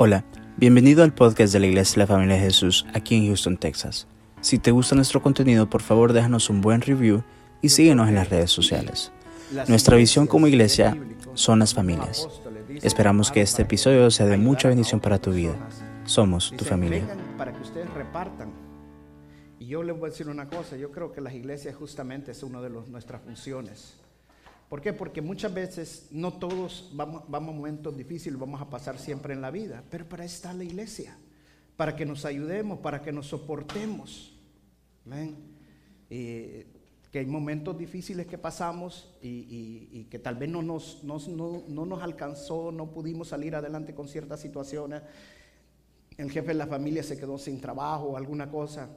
Hola, bienvenido al podcast de la Iglesia de la Familia de Jesús aquí en Houston, Texas. Si te gusta nuestro contenido, por favor déjanos un buen review y síguenos en las redes sociales. Nuestra visión como iglesia son las familias. Esperamos que este episodio sea de mucha bendición para tu vida. Somos tu familia. Para que ustedes repartan. Y yo les voy a decir una cosa, yo creo que las iglesias justamente una de nuestras funciones. ¿Por qué? Porque muchas veces no todos vamos, a momentos difíciles, vamos a pasar siempre en la vida, pero para eso está la iglesia, para que nos ayudemos, para que nos soportemos. Que hay momentos difíciles que pasamos y, que tal vez no nos, no, no nos alcanzó, no pudimos salir adelante con ciertas situaciones. El jefe de la familia se quedó sin trabajo o alguna cosa.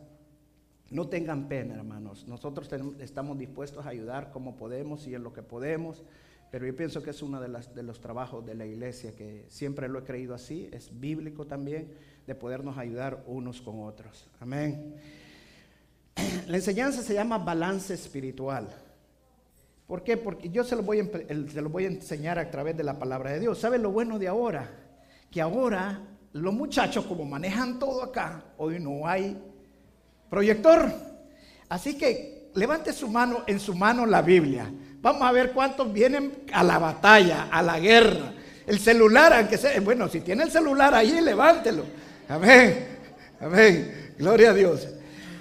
No tengan pena, hermanos. Nosotros estamos dispuestos a ayudar como podemos y en lo que podemos, pero yo pienso que es uno de, de los trabajos de la iglesia, que siempre lo he creído así, es bíblico también, de podernos ayudar unos con otros. Amén. La enseñanza se llama balance espiritual. ¿Por qué? Porque yo se lo, voy a, voy a enseñar a través de la palabra de Dios. ¿Saben lo bueno de ahora? Que ahora los muchachos, como manejan todo acá, hoy no hay proyector. Así que levante su mano en su mano la Biblia. Vamos a ver cuántos vienen a la batalla, a la guerra. El celular, aunque sea, bueno, si tiene el celular ahí, levántelo. Amén. Amén. Gloria a Dios.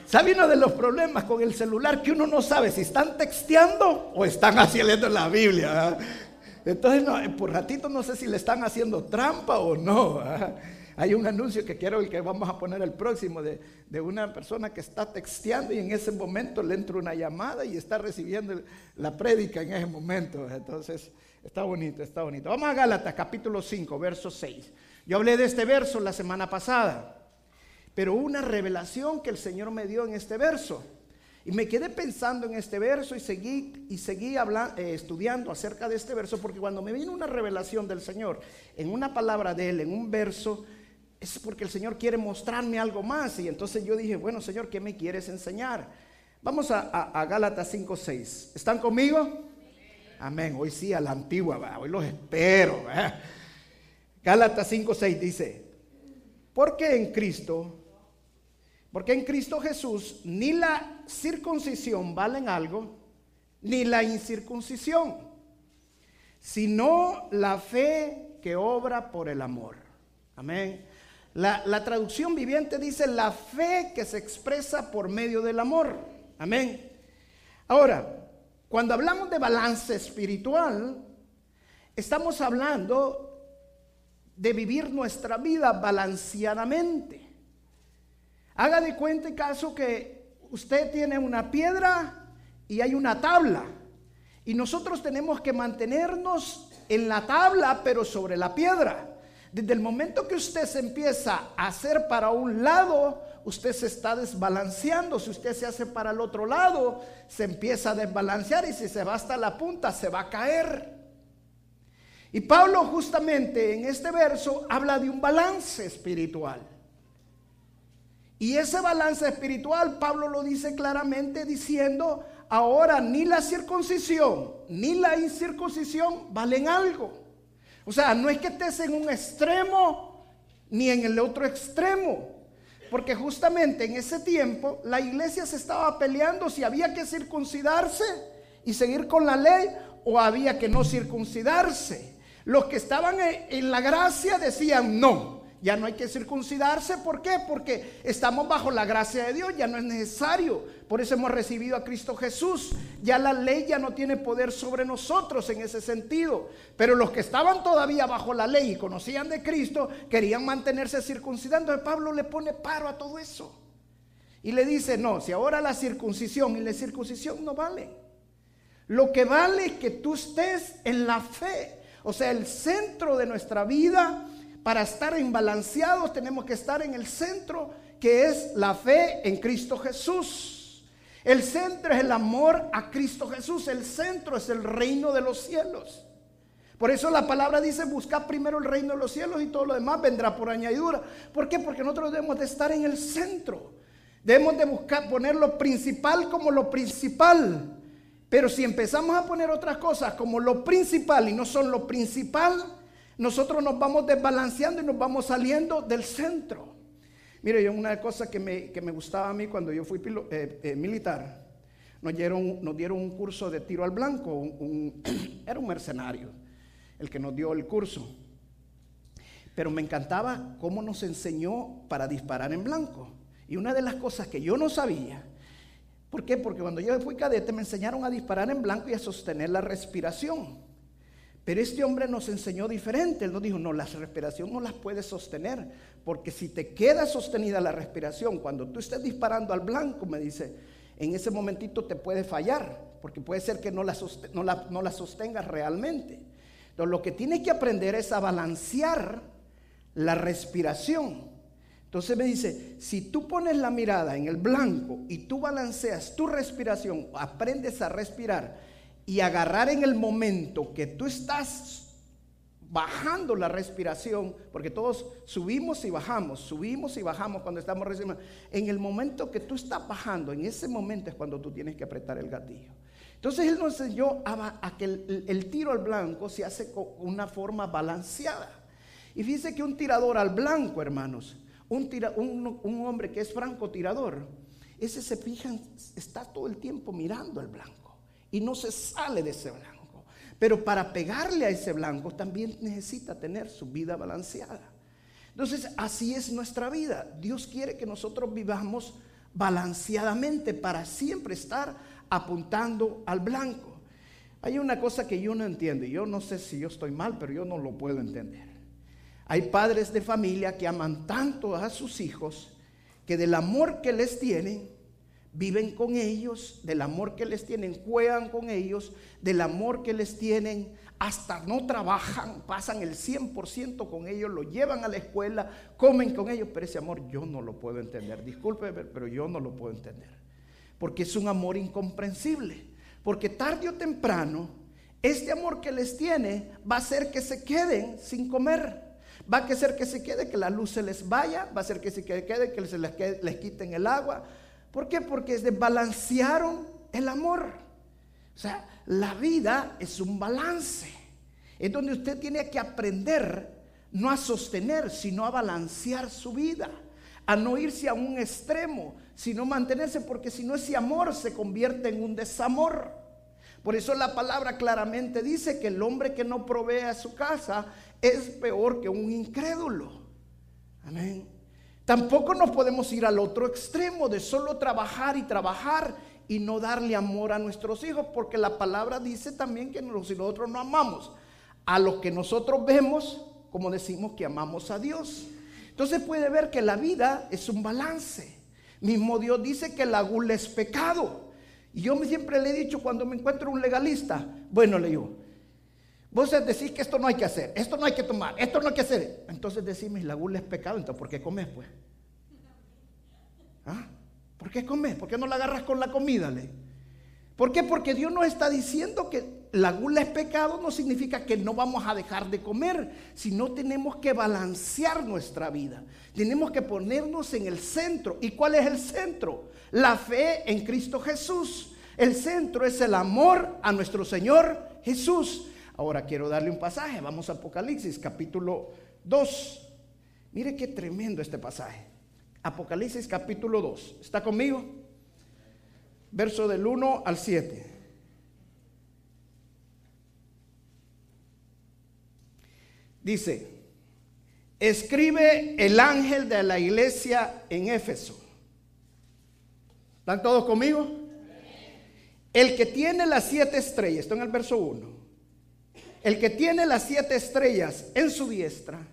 ¿Sabe uno de los problemas con el celular? Que uno no sabe si están texteando o están haciendo la Biblia. Entonces, por ratito no sé si le están haciendo trampa o no. Hay un anuncio que quiero que vamos a poner el próximo de, una persona que está texteando y en ese momento le entra una llamada y está recibiendo la prédica en ese momento. Entonces, está bonito, está bonito. Vamos a Gálatas capítulo 5, verso 6. Yo hablé de este verso la semana pasada, pero una revelación que el Señor me dio en este verso. Y me quedé pensando en este verso y seguí, y seguí hablando, eh, estudiando acerca de este verso, porque cuando me vino una revelación del Señor en una palabra de Él, en un verso, es porque el Señor quiere mostrarme algo más. Y entonces yo dije, bueno, Señor, ¿qué me quieres enseñar? Vamos a, a, a Gálatas 5.6. ¿Están conmigo? Amén. Hoy sí, a la antigua, hoy los espero. Gálatas 5.6 dice, porque en Cristo, porque en Cristo Jesús ni la circuncisión valen algo, ni la incircuncisión, sino la fe que obra por el amor. Amén. La, traducción viviente dice la fe que se expresa por medio del amor. Amén. Ahora, cuando hablamos de balance espiritual, estamos hablando de vivir nuestra vida balanceadamente. Haga de cuenta en caso que usted tiene una piedra y hay una tabla. Y nosotros tenemos que mantenernos en la tabla, pero sobre la piedra. Desde el momento que usted se empieza a hacer para un lado, usted se está desbalanceando. Si usted se hace para el otro lado, se empieza a desbalancear y si se va hasta la punta, se va a caer. Y Pablo justamente en este verso habla de un balance espiritual. Y ese balance espiritual, Pablo lo dice claramente diciendo, ahora ni la circuncisión ni la incircuncisión valen algo. O sea, no es que estés en un extremo ni en el otro extremo. Porque justamente en ese tiempo la iglesia se estaba peleando si había que circuncidarse y seguir con la ley o había que no circuncidarse. Los que estaban en la gracia decían no, ya no hay que circuncidarse. ¿Por qué? Porque estamos bajo la gracia de Dios, ya no es necesario. Por eso hemos recibido a Cristo Jesús. Ya la ley ya no tiene poder sobre nosotros en ese sentido. Pero los que estaban todavía bajo la ley y conocían de Cristo, querían mantenerse circuncidando. Pablo le pone paro a todo eso. Y le dice, no, si ahora la circuncisión y la circuncisión no vale. Lo que vale es que tú estés en la fe. O sea, el centro de nuestra vida para estar imbalanceados tenemos que estar en el centro que es la fe en Cristo Jesús. El centro es el amor a Cristo Jesús. El centro es el reino de los cielos. Por eso la palabra dice, busca primero el reino de los cielos y todo lo demás vendrá por añadidura. ¿Por qué? Porque nosotros debemos de estar en el centro. Debemos de buscar poner lo principal como lo principal. Pero si empezamos a poner otras cosas como lo principal y no son lo principal, nosotros nos vamos desbalanceando y nos vamos saliendo del centro. Mire, yo una cosa que me, que me gustaba a mí cuando yo fui eh, eh, militar, nos dieron, nos dieron un curso de tiro al blanco, era un mercenario el que nos dio el curso. Pero me encantaba cómo nos enseñó para disparar en blanco. Y una de las cosas que yo no sabía, ¿por qué? Porque cuando yo fui cadete me enseñaron a disparar en blanco y a sostener la respiración. Pero este hombre nos enseñó diferente. Él nos dijo, no, la respiración no las puedes sostener. Porque si te queda sostenida la respiración, cuando tú estés disparando al blanco, me dice, en ese momentito te puede fallar. Porque puede ser que no la, no no la sostengas realmente. Entonces lo que tienes que aprender es a balancear la respiración. Entonces me dice, si tú pones la mirada en el blanco y tú balanceas tu respiración, aprendes a respirar y agarrar en el momento que tú estás bajando la respiración, porque todos subimos y bajamos, subimos y bajamos cuando estamos respirando. En el momento que tú estás bajando, en ese momento es cuando tú tienes que apretar el gatillo. Entonces él nos enseñó a, que el, tiro al blanco se hace con una forma balanceada. Y fíjese que un tirador al blanco, hermanos, un, un, hombre que es francotirador, ese se fija, está todo el tiempo mirando al blanco y no se sale de ese blanco. Pero para pegarle a ese blanco también necesita tener su vida balanceada. Entonces, así es nuestra vida. Dios quiere que nosotros vivamos balanceadamente para siempre estar apuntando al blanco. Hay una cosa que yo no entiendo, yo no sé si yo estoy mal, pero yo no lo puedo entender. Hay padres de familia que aman tanto a sus hijos que del amor que les tienen, viven con ellos, del amor que les tienen, juegan con ellos, del amor que les tienen, hasta no trabajan, pasan el 100% con ellos, lo llevan a la escuela, comen con ellos, pero ese amor yo no lo puedo entender. Disculpe, pero yo no lo puedo entender porque es un amor incomprensible. Porque tarde o temprano, este amor que les tiene va a hacer que se queden sin comer. Va a hacer que se quede, que la luz se les vaya, va a hacer que se quede, que se les, les quiten el agua. ¿Por qué? Porque desbalancearon el amor. O sea, la vida es un balance. Es donde usted tiene que aprender no a sostener, sino a balancear su vida a no irse a un extremo, sino mantenerse, porque si no ese amor se convierte en un desamor. Por eso la palabra claramente dice que el hombre que no provee a su casa es peor que un incrédulo. Amén. Tampoco nos podemos ir al otro extremo de solo trabajar y trabajar y no darle amor a nuestros hijos, porque la palabra dice también que nosotros no amamos a lo que nosotros vemos, como decimos que amamos a Dios. Entonces puede ver que la vida es un balance. Mismo Dios dice que la gula es pecado. Y yo siempre le he dicho cuando me encuentro un legalista, bueno, le digo, vos decís que esto no hay que hacer, esto no hay que tomar, esto no hay que hacer. Entonces decimos, la gula es pecado, entonces ¿por qué comes pues? ¿Ah? ¿Por qué comes? ¿Por qué no la agarras con la comida? Le? ¿Por qué? Porque Dios nos está diciendo que la gula es pecado, no significa que no vamos a dejar de comer, sino tenemos que balancear nuestra vida. Tenemos que ponernos en el centro. ¿Y cuál es el centro? La fe en Cristo Jesús. El centro es el amor a nuestro Señor Jesús. Ahora quiero darle un pasaje. Vamos a Apocalipsis capítulo 2. Mire qué tremendo este pasaje. Apocalipsis capítulo 2. ¿Está conmigo? verso del 1 al 7. Dice, escribe el ángel de la iglesia en Éfeso. ¿Están todos conmigo? El que tiene las siete estrellas, está en el verso 1. El que tiene las siete estrellas en su diestra,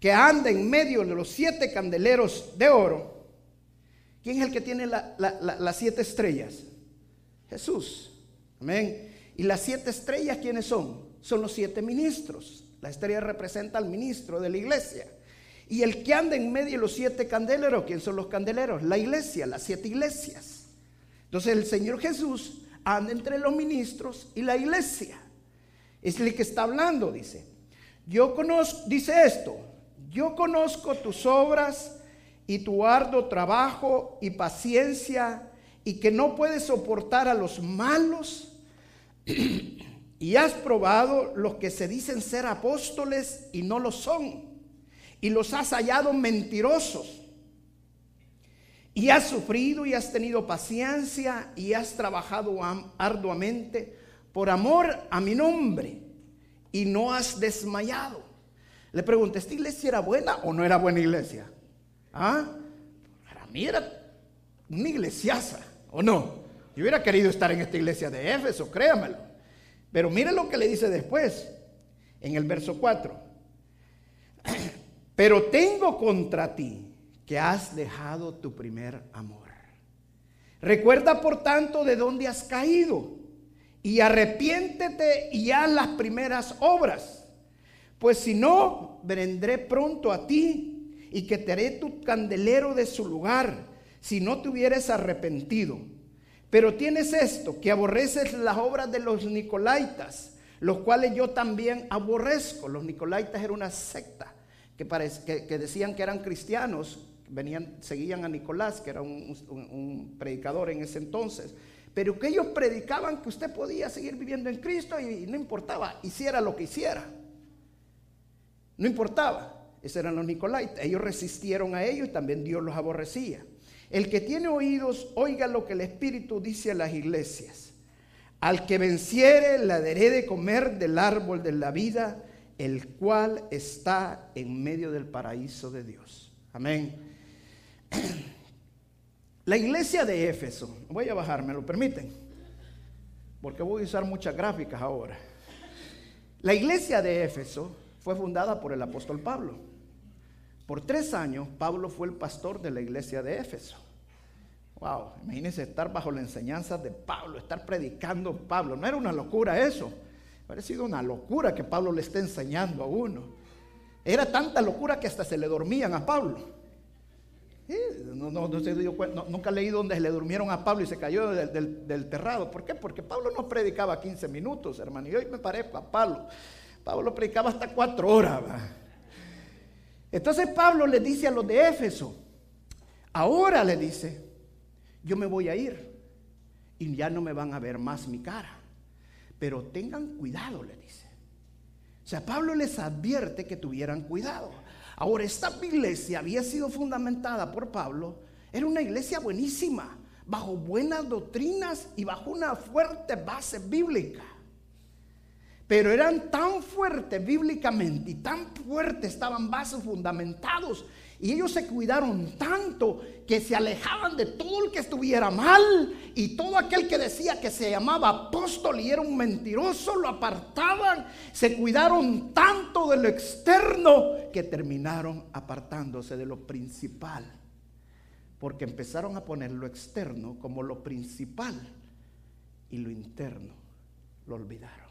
que anda en medio de los siete candeleros de oro, ¿Quién es el que tiene las siete estrellas? Jesús. Amén. ¿Y las siete estrellas quiénes son? Son los siete ministros. La estrella representa al ministro de la iglesia. Y el que anda en medio de los siete candeleros, ¿quién son los candeleros? La iglesia, las siete iglesias. Entonces el Señor Jesús anda entre los ministros y la iglesia. Es el que está hablando, dice. Yo conozco, dice esto, yo conozco tus obras y tu arduo trabajo y paciencia y que no puedes soportar a los malos y has probado los que se dicen ser apóstoles y no lo son, y los has hallado mentirosos. Y has sufrido y has tenido paciencia y has trabajado arduamente por amor a mi nombre y no has desmayado. Le pregunté, ¿esta iglesia era buena o no era buena iglesia? ¿Ah? Para mí era una iglesiaza, ¿o no? Yo hubiera querido estar en esta iglesia de Éfeso, créamelo. Pero mire lo que le dice después, en el verso 4. Pero tengo contra ti que has dejado tu primer amor. Recuerda por tanto de dónde has caído y arrepiéntete y haz las primeras obras. Pues si no, vendré pronto a ti y haré tu candelero de su lugar si no te hubieras arrepentido. Pero tienes esto, que aborreces las obras de los nicolaitas, los cuales yo también aborrezco. Los nicolaitas era una secta que, que, decían que eran cristianos, venían, seguían a Nicolás, que era un, predicador en ese entonces, pero que ellos predicaban que usted podía seguir viviendo en Cristo y, no importaba, hiciera lo que hiciera. No importaba. Esos eran los nicolaitas. Ellos resistieron a ellos y también Dios los aborrecía. El que tiene oídos, oiga lo que el Espíritu dice a las iglesias. Al que venciere, la daré de comer del árbol de la vida, el cual está en medio del paraíso de Dios. Amén. La iglesia de Éfeso, voy a bajar, ¿me lo permiten? Porque voy a usar muchas gráficas ahora. La iglesia de Éfeso fue fundada por el apóstol Pablo. Por tres años, Pablo fue el pastor de la iglesia de Éfeso. Wow, imagínense estar bajo la enseñanza de Pablo, estar predicando Pablo. No era una locura eso. Hubiera sido una locura que Pablo le esté enseñando a uno. Era tanta locura que hasta se le dormían a Pablo. No, nunca leí donde le durmieron a Pablo y se cayó del, terrado. ¿Por qué? Porque Pablo no predicaba 15 minutos, hermano. Y hoy me parezco a Pablo. Pablo predicaba hasta cuatro horas. Entonces Pablo le dice a los de Éfeso, ahora le dice, yo me voy a ir y ya no me van a ver más mi cara. Pero tengan cuidado, le dice. O sea, Pablo les advierte que tuvieran cuidado. Ahora, esta iglesia había sido fundamentada por Pablo, era una iglesia buenísima, bajo buenas doctrinas y bajo una fuerte base bíblica. Pero eran tan fuertes bíblicamente y tan fuertes estaban bases fundamentados. Y ellos se cuidaron tanto que se alejaban de todo el que estuviera mal. Y todo aquel que decía que se llamaba apóstol y era un mentiroso lo apartaban. Se cuidaron tanto de lo externo que terminaron apartándose de lo principal. Porque empezaron a poner lo externo como lo principal y lo interno lo olvidaron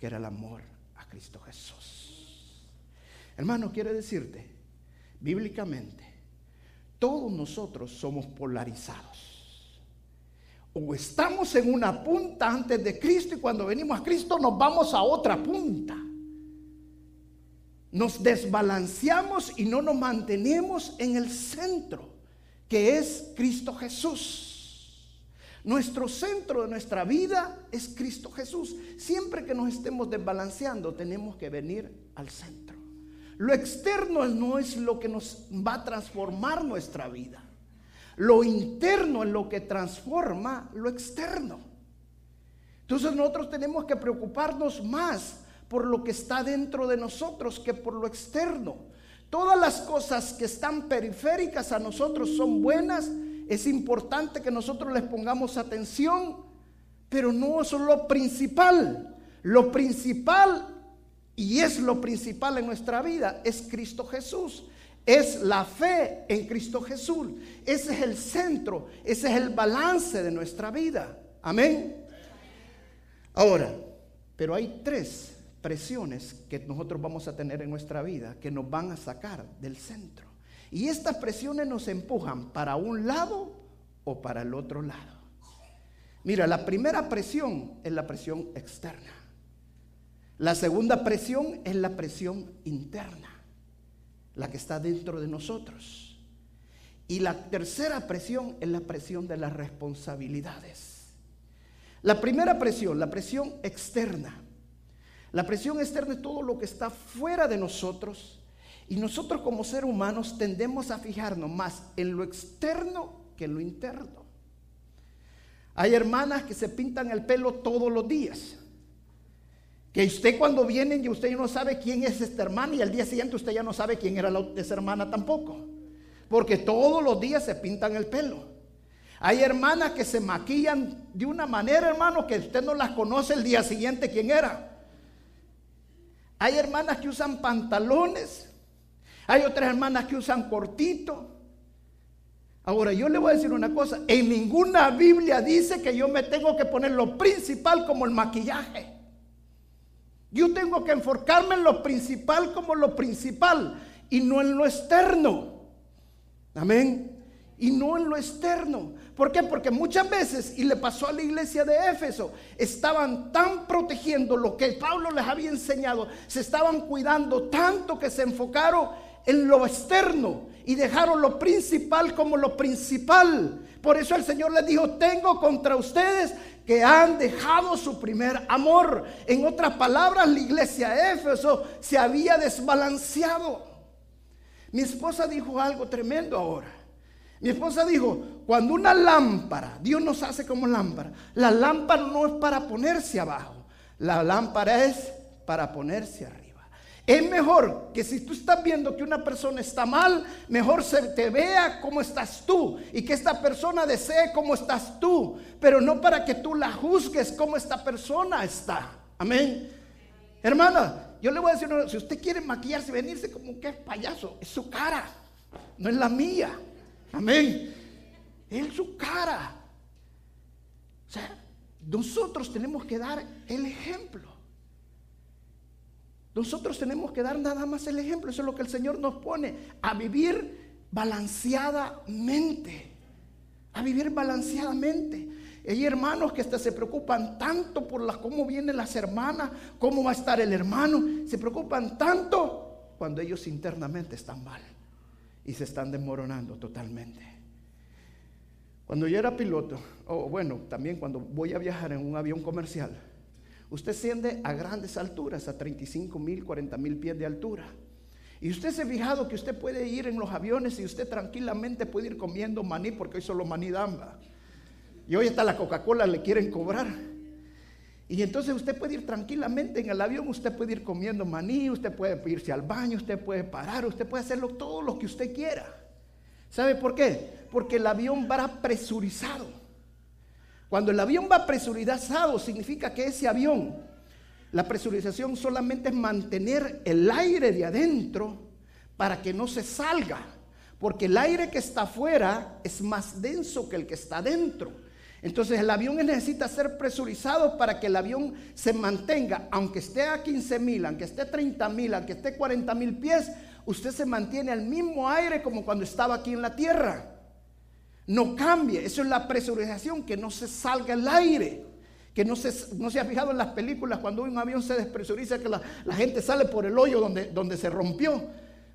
que era el amor a Cristo Jesús. Hermano, quiere decirte, bíblicamente, todos nosotros somos polarizados. O estamos en una punta antes de Cristo y cuando venimos a Cristo nos vamos a otra punta. Nos desbalanceamos y no nos mantenemos en el centro, que es Cristo Jesús. Nuestro centro de nuestra vida es Cristo Jesús. Siempre que nos estemos desbalanceando, tenemos que venir al centro. Lo externo no es lo que nos va a transformar nuestra vida. Lo interno es lo que transforma lo externo. Entonces nosotros tenemos que preocuparnos más por lo que está dentro de nosotros que por lo externo. Todas las cosas que están periféricas a nosotros son buenas es importante que nosotros les pongamos atención, pero no es lo principal. Lo principal, y es lo principal en nuestra vida, es Cristo Jesús. Es la fe en Cristo Jesús. Ese es el centro, ese es el balance de nuestra vida. Amén. Ahora, pero hay tres presiones que nosotros vamos a tener en nuestra vida que nos van a sacar del centro. Y estas presiones nos empujan para un lado o para el otro lado. Mira, la primera presión es la presión externa. La segunda presión es la presión interna, la que está dentro de nosotros. Y la tercera presión es la presión de las responsabilidades. La primera presión, la presión externa, La presión externa es todo lo que está fuera de nosotros. Y nosotros como seres humanos tendemos a fijarnos más en lo externo que en lo interno. Hay hermanas que se pintan el pelo todos los días. Que usted cuando vienen y usted no sabe quién es esta hermana y al día siguiente usted ya no sabe quién era la, esa hermana tampoco. Porque todos los días se pintan el pelo. Hay hermanas que se maquillan de una manera, hermano, que usted no las conoce el día siguiente quién era. Hay hermanas que usan pantalones. Hay otras hermanas que usan cortito. Ahora, yo le voy a decir una cosa. En ninguna Biblia dice que yo me tengo que poner lo principal como el maquillaje. Yo tengo que enfocarme en lo principal como lo principal y no en lo externo. Amén. Y no en lo externo. ¿Por qué? Porque muchas veces, y le pasó a la iglesia de Éfeso, estaban tan protegiendo lo que Pablo les había enseñado, se estaban cuidando tanto que se enfocaron en lo externo y dejaron lo principal como lo principal. Por eso el Señor les dijo, tengo contra ustedes que han dejado su primer amor. En otras palabras, la iglesia de Éfeso se había desbalanceado. Mi esposa dijo algo tremendo ahora. Mi esposa dijo, cuando una lámpara, Dios nos hace como lámpara, la lámpara no es para ponerse abajo, la lámpara es para ponerse arriba. Es mejor que si tú estás viendo que una persona está mal, mejor se te vea cómo estás tú y que esta persona desee cómo estás tú, pero no para que tú la juzgues cómo esta persona está. Amén. Hermana, yo le voy a decir, si usted quiere maquillarse, venirse como que es payaso, es su cara, no es la mía. Amén. En su cara. O sea, nosotros tenemos que dar el ejemplo. Nosotros tenemos que dar nada más el ejemplo. Eso es lo que el Señor nos pone. A vivir balanceadamente. A vivir balanceadamente. Hay hermanos que se preocupan tanto por las, cómo vienen las hermanas, cómo va a estar el hermano. Se preocupan tanto cuando ellos internamente están mal y se están desmoronando totalmente. Cuando yo era piloto, o bueno, también cuando voy a viajar en un avión comercial, usted asciende a grandes alturas, a 35 mil, 40 mil pies de altura. Y usted se ha fijado que usted puede ir en los aviones y usted tranquilamente puede ir comiendo maní, porque hoy solo maní damba. Y hoy hasta la Coca-Cola le quieren cobrar. Y entonces usted puede ir tranquilamente en el avión, usted puede ir comiendo maní, usted puede irse al baño, usted puede parar, usted puede hacerlo todo lo que usted quiera. ¿Sabe por qué? Porque el avión va presurizado. Cuando el avión va presurizado significa que ese avión, la presurización solamente es mantener el aire de adentro para que no se salga. Porque el aire que está afuera es más denso que el que está adentro. Entonces el avión necesita ser presurizado para que el avión se mantenga, aunque esté a 15 mil, aunque esté a 30 mil, aunque esté a 40 mil pies, usted se mantiene al mismo aire como cuando estaba aquí en la tierra. No cambie, eso es la presurización, que no se salga el aire. Que no se, no se ha fijado en las películas cuando un avión se despresuriza, que la, gente sale por el hoyo donde, donde se rompió.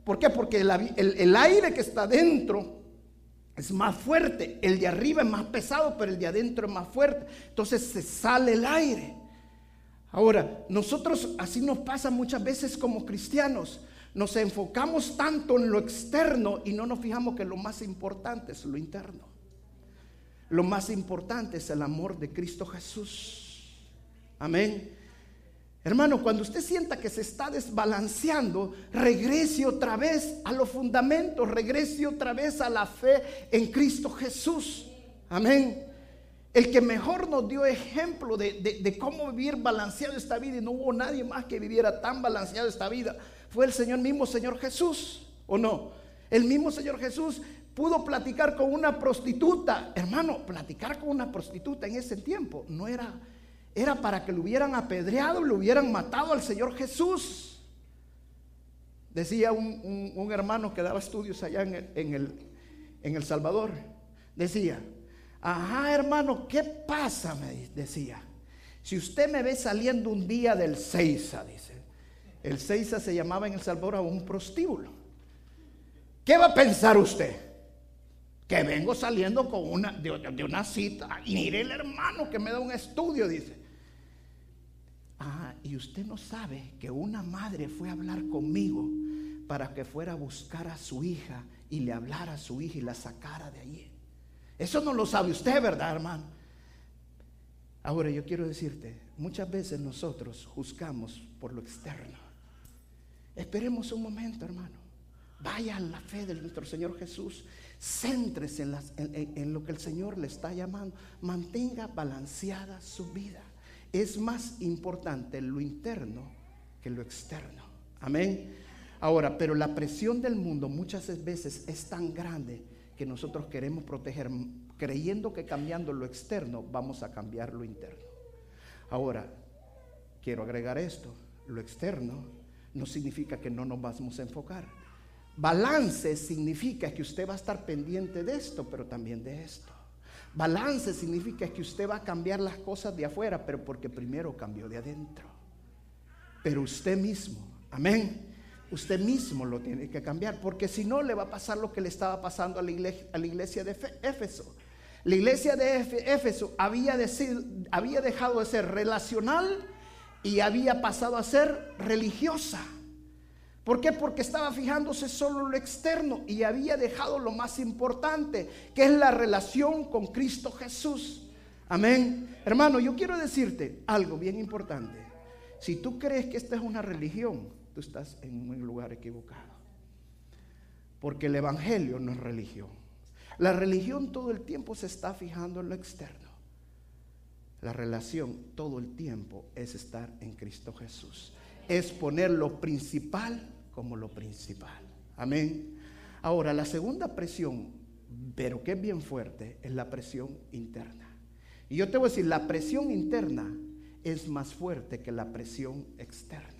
¿Por qué? Porque el, el aire que está dentro es más fuerte. El de arriba es más pesado, pero el de adentro es más fuerte. Entonces se sale el aire. Ahora, nosotros así nos pasa muchas veces como cristianos. Nos enfocamos tanto en lo externo y no nos fijamos que lo más importante es lo interno. Lo más importante es el amor de Cristo Jesús. Amén. Hermano, cuando usted sienta que se está desbalanceando, regrese otra vez a los fundamentos, regrese otra vez a la fe en Cristo Jesús. Amén. El que mejor nos dio ejemplo de, cómo vivir balanceado esta vida, y no hubo nadie más que viviera tan balanceado esta vida, fue el Señor mismo, Señor Jesús, ¿o no? El mismo Señor Jesús pudo platicar con una prostituta. Hermano, platicar con una prostituta en ese tiempo no era era para que lo hubieran apedreado, lo hubieran matado al Señor Jesús. Decía un, hermano que daba estudios allá en el, en, el, en el Salvador. Decía, ajá hermano, ¿qué pasa? Me decía. Si usted me ve saliendo un día del Seiza, dice. El Seiza se llamaba en El Salvador un prostíbulo. ¿Qué va a pensar usted? Que vengo saliendo con una, de, de una cita. Y mire el hermano que me da un estudio, dice y usted no sabe que una madre fue a hablar conmigo para que fuera a buscar a su hija y le hablara a su hija y la sacara de allí. Eso no lo sabe usted, ¿verdad, hermano? Ahora yo quiero decirte, muchas veces nosotros juzgamos por lo externo. Esperemos un momento, hermano. Vaya a la fe de nuestro Señor Jesús. Céntrese en, en, lo que el Señor le está llamando. Mantenga balanceada su vida. Es más importante lo interno que lo externo. Amén. Ahora, pero la presión del mundo muchas veces es tan grande que nosotros queremos proteger, creyendo que cambiando lo externo vamos a cambiar lo interno. Ahora, quiero agregar esto, lo externo no significa que no nos vamos a enfocar. Balance significa que usted va a estar pendiente de esto, pero también de esto. Balance significa que usted va a cambiar las cosas de afuera, pero porque primero cambió de adentro. Pero usted mismo, amén usted mismo lo tiene que cambiar, porque si no le va a pasar lo que le estaba pasando a la iglesia, a la iglesia de Éfeso. La iglesia de Éfeso había, había dejado de ser relacional y había pasado a ser religiosa. ¿Por qué? Porque estaba fijándose solo en lo externo y había dejado lo más importante, que es la relación con Cristo Jesús. Amén. Hermano, yo quiero decirte algo bien importante. Si tú crees que esta es una religión, tú estás en un lugar equivocado. Porque el Evangelio no es religión. La religión todo el tiempo se está fijando en lo externo. La relación todo el tiempo es estar en Cristo Jesús. Es poner lo principal como lo principal. Amén. Ahora, la segunda presión, pero que es bien fuerte, es la presión interna. Y yo te voy a decir, la presión interna es más fuerte que la presión externa.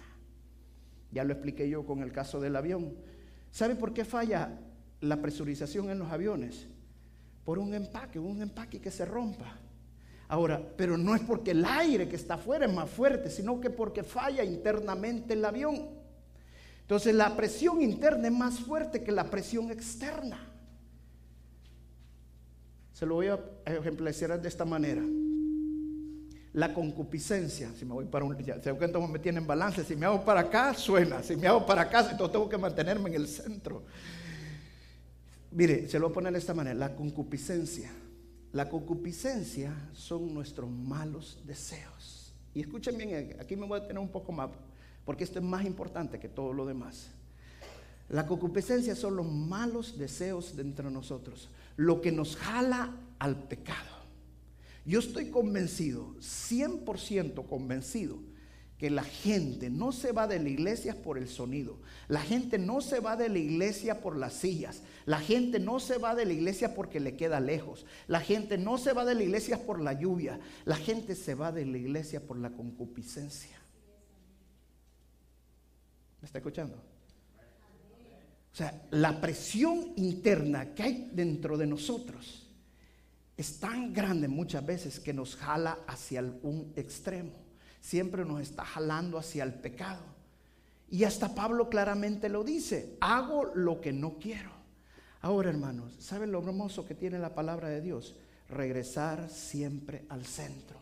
Ya lo expliqué yo con el caso del avión. ¿Sabe por qué falla la presurización en los aviones? Por un empaque, un empaque que se rompa. Ahora, pero no es porque el aire que está afuera es más fuerte, sino que porque falla internamente el avión. Entonces la presión interna es más fuerte que la presión externa. Se lo voy a ejemplificar de esta manera. La concupiscencia, si me voy para un, ya, se me tiene en balance, si me hago para acá, suena, si me hago para acá, entonces tengo que mantenerme en el centro. Mire, se lo voy a poner de esta manera, la concupiscencia. La concupiscencia son nuestros malos deseos. Y escuchen bien, aquí me voy a tener un poco más, porque esto es más importante que todo lo demás. La concupiscencia son los malos deseos de nosotros, lo que nos jala al pecado. Yo estoy convencido, 100% convencido, que la gente no se va de la iglesia por el sonido, la gente no se va de la iglesia por las sillas, la gente no se va de la iglesia porque le queda lejos, la gente no se va de la iglesia por la lluvia, la gente se va de la iglesia por la concupiscencia. ¿Me está escuchando? O sea, la presión interna que hay dentro de nosotros es tan grande muchas veces que nos jala hacia un extremo. Siempre nos está jalando hacia el pecado. Y hasta Pablo claramente lo dice, hago lo que no quiero. Ahora, hermanos, ¿saben lo hermoso que tiene la palabra de Dios? Regresar siempre al centro,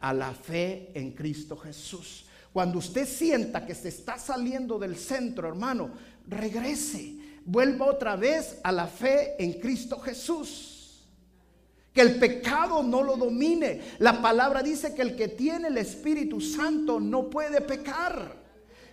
a la fe en Cristo Jesús. Cuando usted sienta que se está saliendo del centro, hermano, regrese, vuelva otra vez a la fe en Cristo Jesús que el pecado no lo domine. La palabra dice que el que tiene el Espíritu Santo no puede pecar.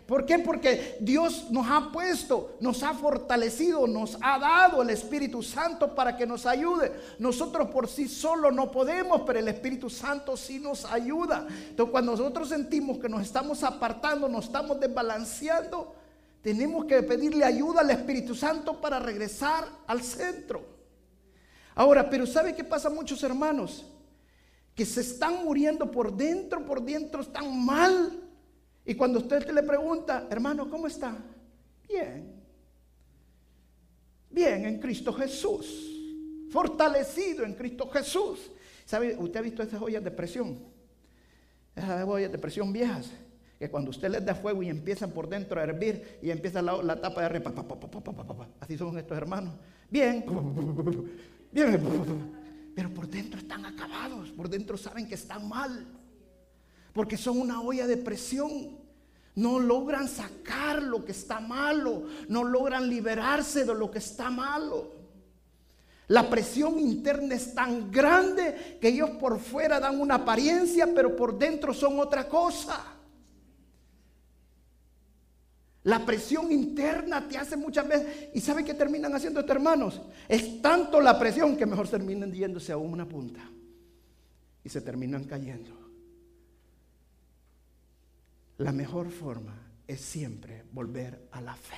¿Por qué? Porque Dios nos ha puesto, nos ha fortalecido, nos ha dado el Espíritu Santo para que nos ayude. Nosotros por sí solos no podemos, pero el Espíritu Santo sí nos ayuda. Entonces cuando nosotros sentimos que nos estamos apartando, nos estamos desbalanceando, tenemos que pedirle ayuda al Espíritu Santo para regresar al centro. Ahora, pero ¿sabe qué pasa muchos hermanos? Que se están muriendo por dentro, por dentro, están mal. Y cuando usted le pregunta, hermano, ¿cómo está? Bien. Bien en Cristo Jesús. Fortalecido en Cristo Jesús. ¿Sabe? Usted ha visto esas ollas de presión. Esas ollas de presión viejas. Que cuando usted les da fuego y empiezan por dentro a hervir y empieza la, tapa de arriba. Así son estos hermanos. Bien pero por dentro están acabados, por dentro saben que están mal. porque son una olla de presión. No logran sacar lo que está malo, no logran liberarse de lo que está malo. La presión interna es tan grande que ellos por fuera dan una apariencia, pero por dentro son otra cosa. La presión interna te hace muchas veces. ¿Y sabe qué terminan haciendo estos hermanos? Es tanto la presión que mejor terminan yéndose a una punta. Y se terminan cayendo. La mejor forma es siempre volver a la fe.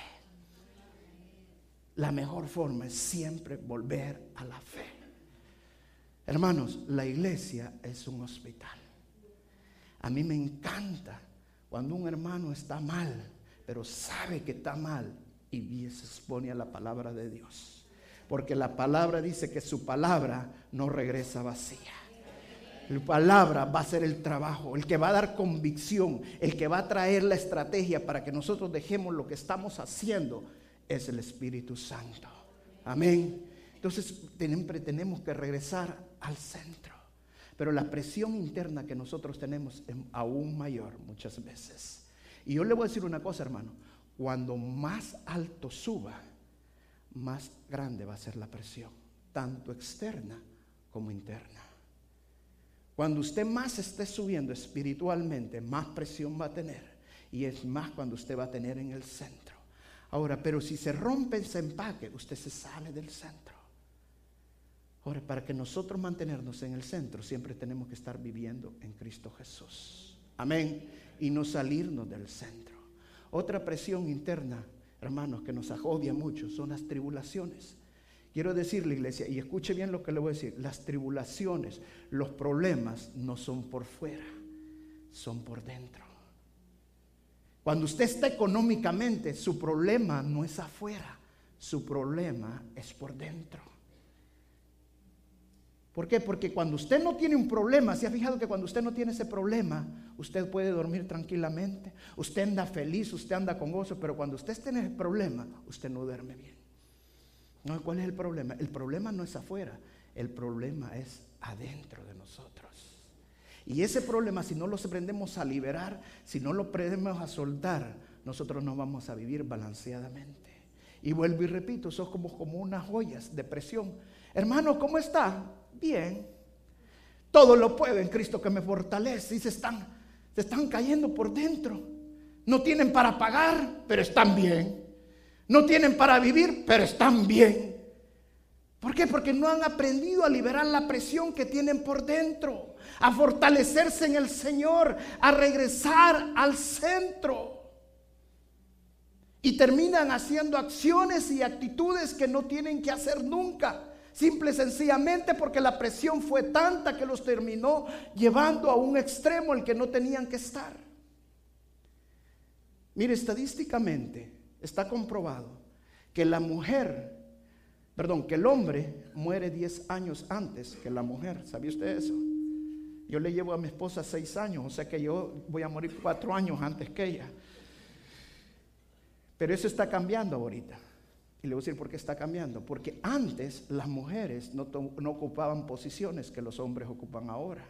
La mejor forma es siempre volver a la fe. Hermanos, la iglesia es un hospital. A mí me encanta cuando un hermano está mal pero sabe que está mal y se expone a la palabra de Dios. Porque la palabra dice que su palabra no regresa vacía. La palabra va a ser el trabajo, el que va a dar convicción, el que va a traer la estrategia para que nosotros dejemos lo que estamos haciendo, es el Espíritu Santo. Amén. Entonces siempre tenemos que regresar al centro. Pero la presión interna que nosotros tenemos es aún mayor muchas veces. Y yo le voy a decir una cosa, hermano. Cuando más alto suba, más grande va a ser la presión, tanto externa como interna. Cuando usted más esté subiendo espiritualmente, más presión va a tener. Y es más cuando usted va a tener en el centro. Ahora, pero si se rompe ese empaque, usted se sale del centro. Ahora, para que nosotros mantenernos en el centro, siempre tenemos que estar viviendo en Cristo Jesús. Amén y no salirnos del centro. Otra presión interna, hermanos, que nos agobia mucho son las tribulaciones. Quiero decirle, iglesia, y escuche bien lo que le voy a decir, las tribulaciones, los problemas no son por fuera, son por dentro. Cuando usted está económicamente, su problema no es afuera, su problema es por dentro. ¿Por qué? Porque cuando usted no tiene un problema, ¿se ha fijado que cuando usted no tiene ese problema, usted puede dormir tranquilamente? Usted anda feliz, usted anda con gozo, pero cuando usted tiene ese problema, usted no duerme bien. ¿No? ¿Cuál es el problema? El problema no es afuera, el problema es adentro de nosotros. Y ese problema, si no lo aprendemos a liberar, si no lo aprendemos a soltar, nosotros no vamos a vivir balanceadamente. Y vuelvo y repito, somos como, como unas joyas de presión. Hermano, ¿cómo está? Bien. Todo lo puedo en Cristo que me fortalece. Y se están, se están cayendo por dentro. No tienen para pagar, pero están bien. No tienen para vivir, pero están bien. ¿Por qué? Porque no han aprendido a liberar la presión que tienen por dentro, a fortalecerse en el Señor, a regresar al centro. Y terminan haciendo acciones y actitudes que no tienen que hacer nunca. Simple y sencillamente porque la presión fue tanta que los terminó llevando a un extremo el que no tenían que estar. Mire, estadísticamente está comprobado que la mujer, perdón, que el hombre muere 10 años antes que la mujer. ¿Sabía usted eso? Yo le llevo a mi esposa 6 años, o sea que yo voy a morir 4 años antes que ella. Pero eso está cambiando ahorita. Y le voy a decir por qué está cambiando. Porque antes las mujeres no, ocupaban posiciones que los hombres ocupan ahora.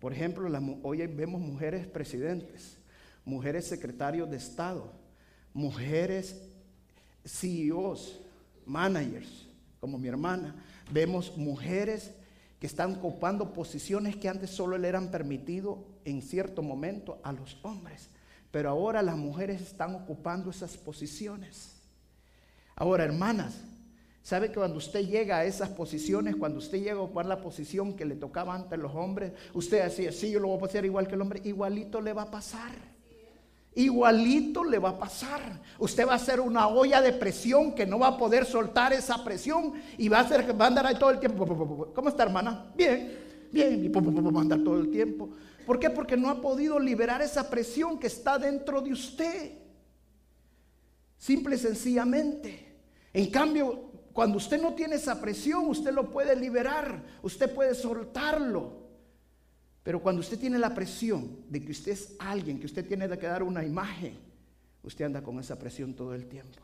Por ejemplo, hoy vemos mujeres presidentes, mujeres secretarios de Estado, mujeres CEOs, managers, como mi hermana. Vemos mujeres que están ocupando posiciones que antes solo le eran permitido en cierto momento a los hombres. Pero ahora las mujeres están ocupando esas posiciones. Ahora, hermanas, ¿sabe que cuando usted llega a esas posiciones, cuando usted llega a ocupar la posición que le tocaba antes a los hombres, usted decía, sí, yo lo voy a hacer igual que el hombre, igualito le va a pasar. Igualito le va a pasar. Usted va a ser una olla de presión que no va a poder soltar esa presión y va a, ser, va a andar ahí todo el tiempo. ¿Cómo está, hermana? Bien, bien, y va a andar todo el tiempo. ¿Por qué? Porque no ha podido liberar esa presión que está dentro de usted. Simple y sencillamente. En cambio, cuando usted no tiene esa presión, usted lo puede liberar, usted puede soltarlo. Pero cuando usted tiene la presión de que usted es alguien, que usted tiene que dar una imagen, usted anda con esa presión todo el tiempo.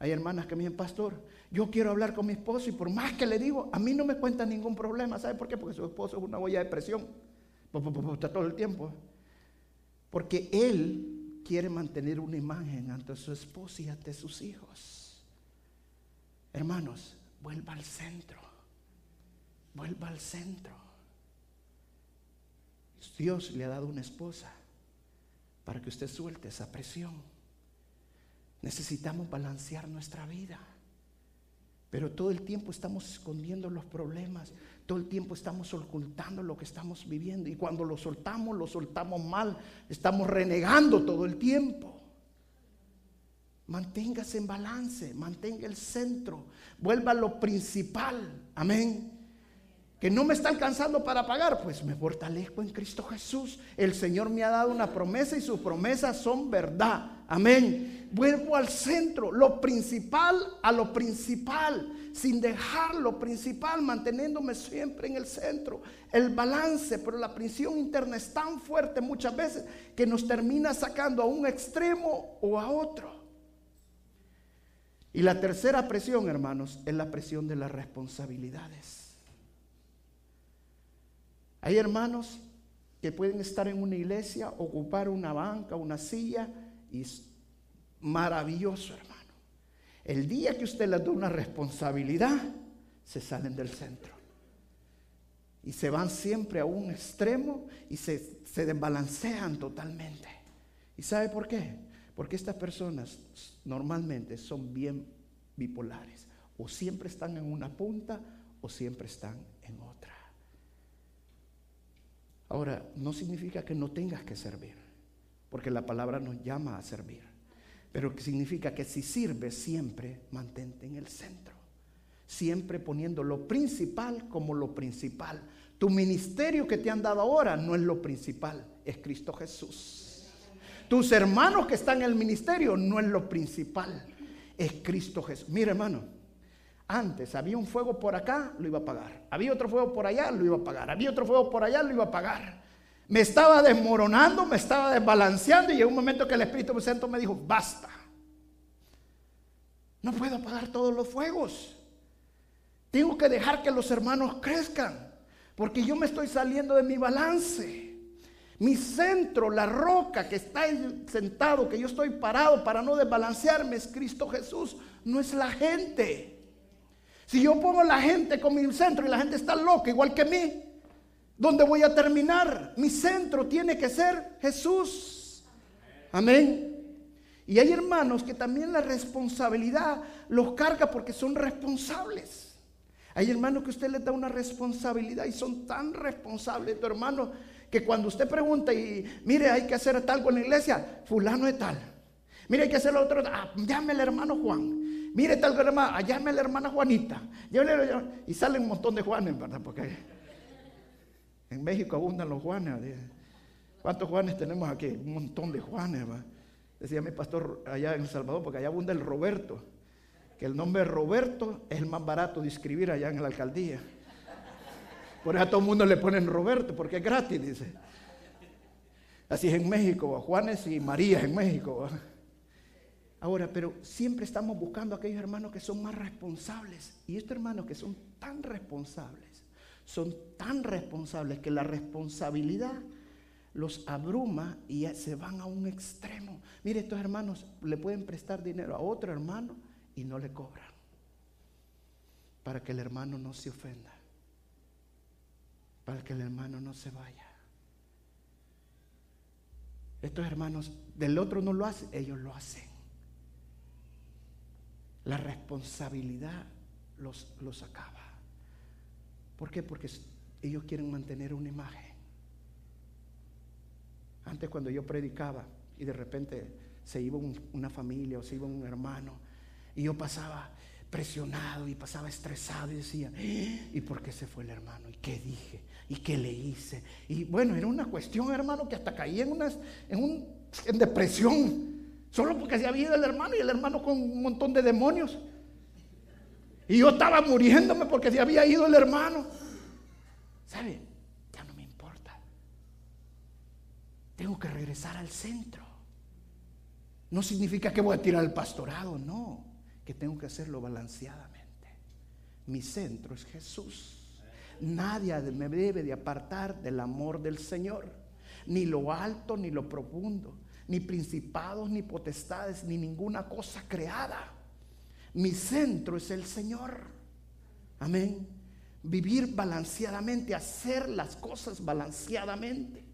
Hay hermanas que me dicen, pastor, yo quiero hablar con mi esposo y por más que le digo, a mí no me cuenta ningún problema. ¿Sabe por qué? Porque su esposo es una olla de presión. Está todo el tiempo. Porque él quiere mantener una imagen ante su esposa y ante sus hijos. Hermanos, vuelva al centro. Vuelva al centro. Dios le ha dado una esposa para que usted suelte esa presión. Necesitamos balancear nuestra vida. Pero todo el tiempo estamos escondiendo los problemas, todo el tiempo estamos ocultando lo que estamos viviendo y cuando lo soltamos, lo soltamos mal, estamos renegando todo el tiempo. Manténgase en balance, mantenga el centro, vuelva a lo principal, amén. Que no me está alcanzando para pagar, pues me fortalezco en Cristo Jesús. El Señor me ha dado una promesa y sus promesas son verdad, amén vuelvo al centro, lo principal a lo principal, sin dejar lo principal, manteniéndome siempre en el centro. El balance, pero la presión interna es tan fuerte muchas veces que nos termina sacando a un extremo o a otro. Y la tercera presión, hermanos, es la presión de las responsabilidades. Hay hermanos que pueden estar en una iglesia, ocupar una banca, una silla y maravilloso, hermano. El día que usted les da una responsabilidad, se salen del centro. Y se van siempre a un extremo y se, se desbalancean totalmente. ¿Y sabe por qué? Porque estas personas normalmente son bien bipolares. O siempre están en una punta o siempre están en otra. Ahora, no significa que no tengas que servir, porque la palabra nos llama a servir. Pero significa que si sirves siempre, mantente en el centro. Siempre poniendo lo principal como lo principal. Tu ministerio que te han dado ahora no es lo principal, es Cristo Jesús. Tus hermanos que están en el ministerio no es lo principal, es Cristo Jesús. Mira hermano, antes había un fuego por acá, lo iba a pagar. Había otro fuego por allá, lo iba a pagar. Había otro fuego por allá, lo iba a pagar. Me estaba desmoronando, me estaba desbalanceando y llegó un momento que el Espíritu Santo me dijo, basta. No puedo apagar todos los fuegos. Tengo que dejar que los hermanos crezcan, porque yo me estoy saliendo de mi balance. Mi centro, la roca que está sentado, que yo estoy parado para no desbalancearme, es Cristo Jesús, no es la gente. Si yo pongo la gente con mi centro y la gente está loca igual que mí, ¿Dónde voy a terminar? Mi centro tiene que ser Jesús. Amén. Y hay hermanos que también la responsabilidad los carga porque son responsables. Hay hermanos que usted les da una responsabilidad y son tan responsables, tu hermano, que cuando usted pregunta y mire, hay que hacer tal con la iglesia, fulano es tal. Mire, hay que hacer lo otro, ah, llame al hermano Juan. Mire tal hermano, ah, llame a la hermana Juanita. Y salen un montón de Juanes, ¿verdad? Porque en México abundan los Juanes. ¿Cuántos Juanes tenemos aquí? Un montón de Juanes. Decía mi pastor allá en El Salvador, porque allá abunda el Roberto. Que el nombre Roberto es el más barato de escribir allá en la alcaldía. Por eso a todo el mundo le ponen Roberto, porque es gratis, dice. Así es en México, Juanes y María en México. Ahora, pero siempre estamos buscando aquellos hermanos que son más responsables. Y estos hermanos que son tan responsables son tan responsables que la responsabilidad los abruma y se van a un extremo. Mire, estos hermanos le pueden prestar dinero a otro hermano y no le cobran. Para que el hermano no se ofenda. Para que el hermano no se vaya. Estos hermanos del otro no lo hacen, ellos lo hacen. La responsabilidad los, los acaba. ¿Por qué? Porque ellos quieren mantener una imagen. Antes cuando yo predicaba y de repente se iba una familia o se iba un hermano y yo pasaba presionado y pasaba estresado y decía, eh, ¿y por qué se fue el hermano? ¿Y qué dije? ¿Y qué le hice? Y bueno, era una cuestión, hermano, que hasta caí en, en depresión, solo porque se había ido el hermano y el hermano con un montón de demonios. Y yo estaba muriéndome porque se había ido el hermano. ¿Sabe? Ya no me importa. Tengo que regresar al centro. No significa que voy a tirar el pastorado, no. Que tengo que hacerlo balanceadamente. Mi centro es Jesús. nadie me debe de apartar del amor del Señor, ni lo alto ni lo profundo, ni principados ni potestades, ni ninguna cosa creada. Mi centro es el Señor. Amén. Vivir balanceadamente, hacer las cosas balanceadamente.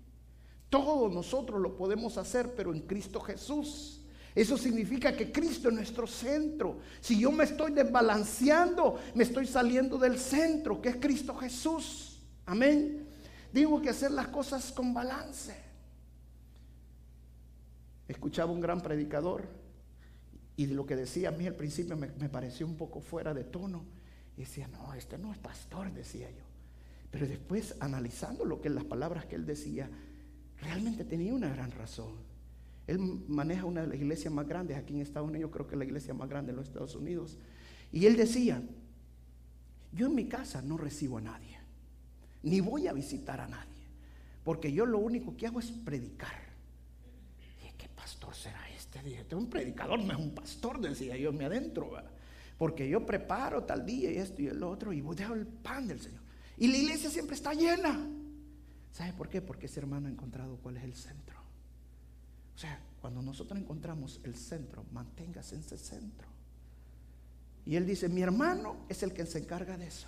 Todos nosotros lo podemos hacer, pero en Cristo Jesús. Eso significa que Cristo es nuestro centro. Si yo me estoy desbalanceando, me estoy saliendo del centro, que es Cristo Jesús. Amén. Digo que hacer las cosas con balance. Escuchaba un gran predicador y de lo que decía a mí al principio me, pareció un poco fuera de tono. Y decía, no, este no es pastor, decía yo. Pero después, analizando lo que las palabras que él decía, realmente tenía una gran razón. Él maneja una de las iglesias más grandes aquí en Estados Unidos, creo que es la iglesia más grande en los Estados Unidos. Y él decía, yo en mi casa no recibo a nadie, ni voy a visitar a nadie, porque yo lo único que hago es predicar. ¿Y qué pastor será este? Dije, este un predicador, no es un pastor, decía yo me adentro, porque yo preparo tal día y esto y el otro y dejo el pan del Señor. Y la iglesia siempre está llena. ¿Sabe por qué? Porque ese hermano ha encontrado cuál es el centro. O sea, cuando nosotros encontramos el centro, manténgase en ese centro. Y él dice, mi hermano es el que se encarga de eso.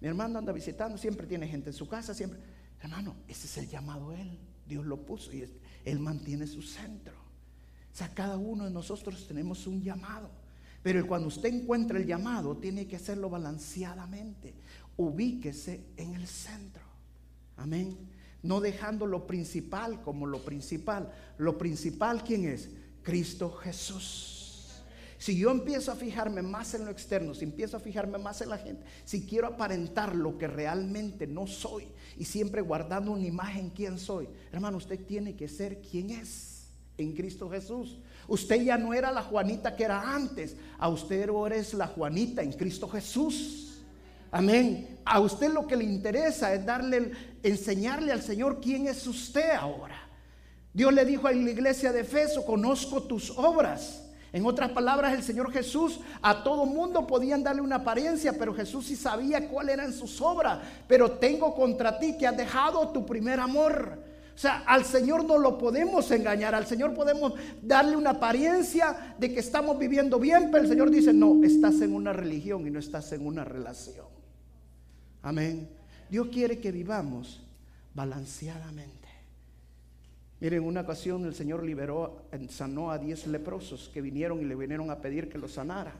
Mi hermano anda visitando, siempre tiene gente en su casa, siempre. Hermano, ese es el llamado él. Dios lo puso y él mantiene su centro. Sea, cada uno de nosotros tenemos un llamado. Pero cuando usted encuentra el llamado, tiene que hacerlo balanceadamente. Ubíquese en el centro. Amén no dejando lo principal como lo principal. Lo principal, ¿quién es? Cristo Jesús. Si yo empiezo a fijarme más en lo externo, si empiezo a fijarme más en la gente, si quiero aparentar lo que realmente no soy y siempre guardando una imagen quién soy, hermano, usted tiene que ser quien es en Cristo Jesús. Usted ya no era la Juanita que era antes, a usted ahora es la Juanita en Cristo Jesús. Amén. A usted lo que le interesa es darle, enseñarle al Señor quién es usted ahora. Dios le dijo a la iglesia de Efeso, conozco tus obras. En otras palabras, el Señor Jesús a todo mundo podían darle una apariencia, pero Jesús sí sabía cuáles eran sus obras. Pero tengo contra ti que has dejado tu primer amor. O sea, al Señor no lo podemos engañar, al Señor podemos darle una apariencia de que estamos viviendo bien, pero el Señor dice, no, estás en una religión y no estás en una relación. Amén. Dios quiere que vivamos balanceadamente. Miren, en una ocasión el Señor liberó, sanó a diez leprosos que vinieron y le vinieron a pedir que los sanara.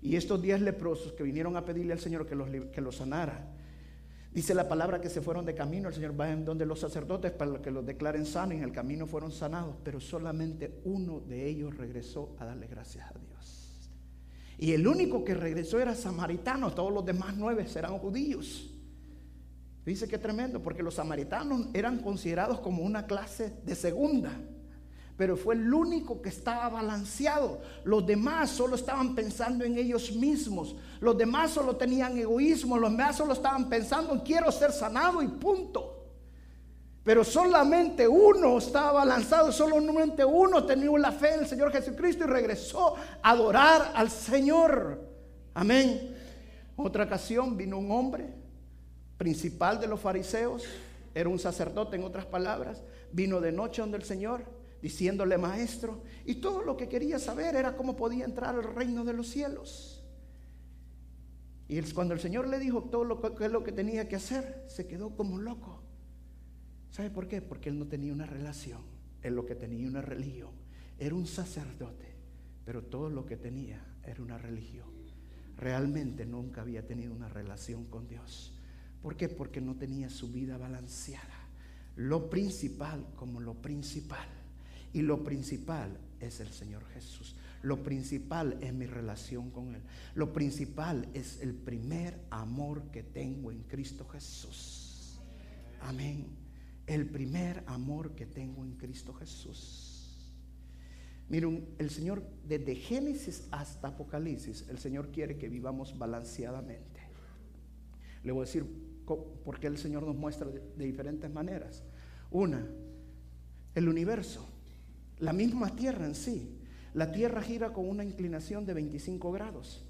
Y estos diez leprosos que vinieron a pedirle al Señor que los, que los sanara, dice la palabra que se fueron de camino, el Señor va en donde los sacerdotes para que los declaren sanos y en el camino fueron sanados, pero solamente uno de ellos regresó a darle gracias a Dios. Y el único que regresó era samaritano, todos los demás nueve eran judíos. Dice que tremendo, porque los samaritanos eran considerados como una clase de segunda, pero fue el único que estaba balanceado. Los demás solo estaban pensando en ellos mismos, los demás solo tenían egoísmo, los demás solo estaban pensando en quiero ser sanado y punto. Pero solamente uno estaba lanzado, solamente uno tenía la fe en el Señor Jesucristo y regresó a adorar al Señor. Amén. Otra ocasión vino un hombre, principal de los fariseos, era un sacerdote en otras palabras, vino de noche donde el Señor, diciéndole maestro, y todo lo que quería saber era cómo podía entrar al reino de los cielos. Y cuando el Señor le dijo todo lo que, lo que tenía que hacer, se quedó como loco. ¿Sabe por qué? Porque él no tenía una relación, él lo que tenía una religión. Era un sacerdote, pero todo lo que tenía era una religión. Realmente nunca había tenido una relación con Dios. ¿Por qué? Porque no tenía su vida balanceada. Lo principal como lo principal. Y lo principal es el Señor Jesús. Lo principal es mi relación con Él. Lo principal es el primer amor que tengo en Cristo Jesús. Amén el primer amor que tengo en Cristo Jesús. Miren, el Señor, desde Génesis hasta Apocalipsis, el Señor quiere que vivamos balanceadamente. Le voy a decir por qué el Señor nos muestra de, diferentes maneras. Una, el universo, la misma tierra en sí. La tierra gira con una inclinación de 25 grados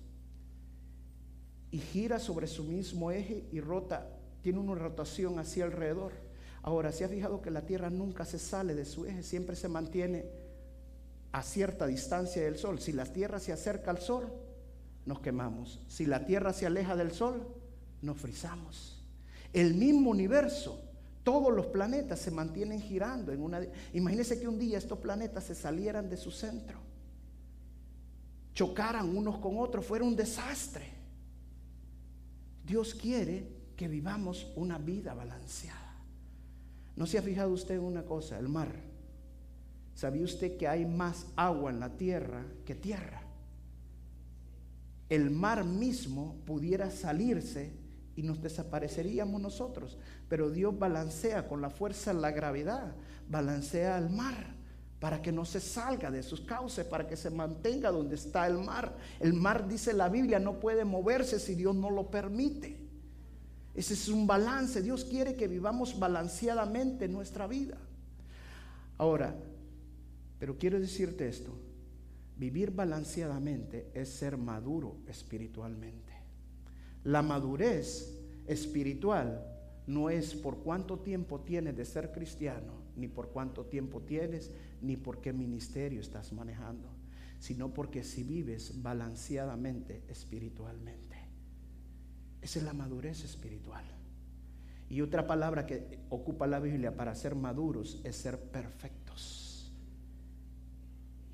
y gira sobre su mismo eje y rota tiene una rotación hacia alrededor. Ahora, ¿se ha fijado que la Tierra nunca se sale de su eje? Siempre se mantiene a cierta distancia del Sol. Si la Tierra se acerca al Sol, nos quemamos. Si la Tierra se aleja del Sol, nos frizamos. El mismo universo, todos los planetas se mantienen girando en una... Imagínense que un día estos planetas se salieran de su centro, chocaran unos con otros, fuera un desastre. Dios quiere que vivamos una vida balanceada. ¿No se ha fijado usted en una cosa? El mar. ¿Sabía usted que hay más agua en la tierra que tierra? El mar mismo pudiera salirse y nos desapareceríamos nosotros. Pero Dios balancea con la fuerza la gravedad, balancea al mar para que no se salga de sus cauces, para que se mantenga donde está el mar. El mar, dice la Biblia, no puede moverse si Dios no lo permite. Ese es un balance. Dios quiere que vivamos balanceadamente nuestra vida. Ahora, pero quiero decirte esto. Vivir balanceadamente es ser maduro espiritualmente. La madurez espiritual no es por cuánto tiempo tienes de ser cristiano, ni por cuánto tiempo tienes, ni por qué ministerio estás manejando, sino porque si vives balanceadamente espiritualmente. Esa es la madurez espiritual. Y otra palabra que ocupa la Biblia para ser maduros es ser perfectos.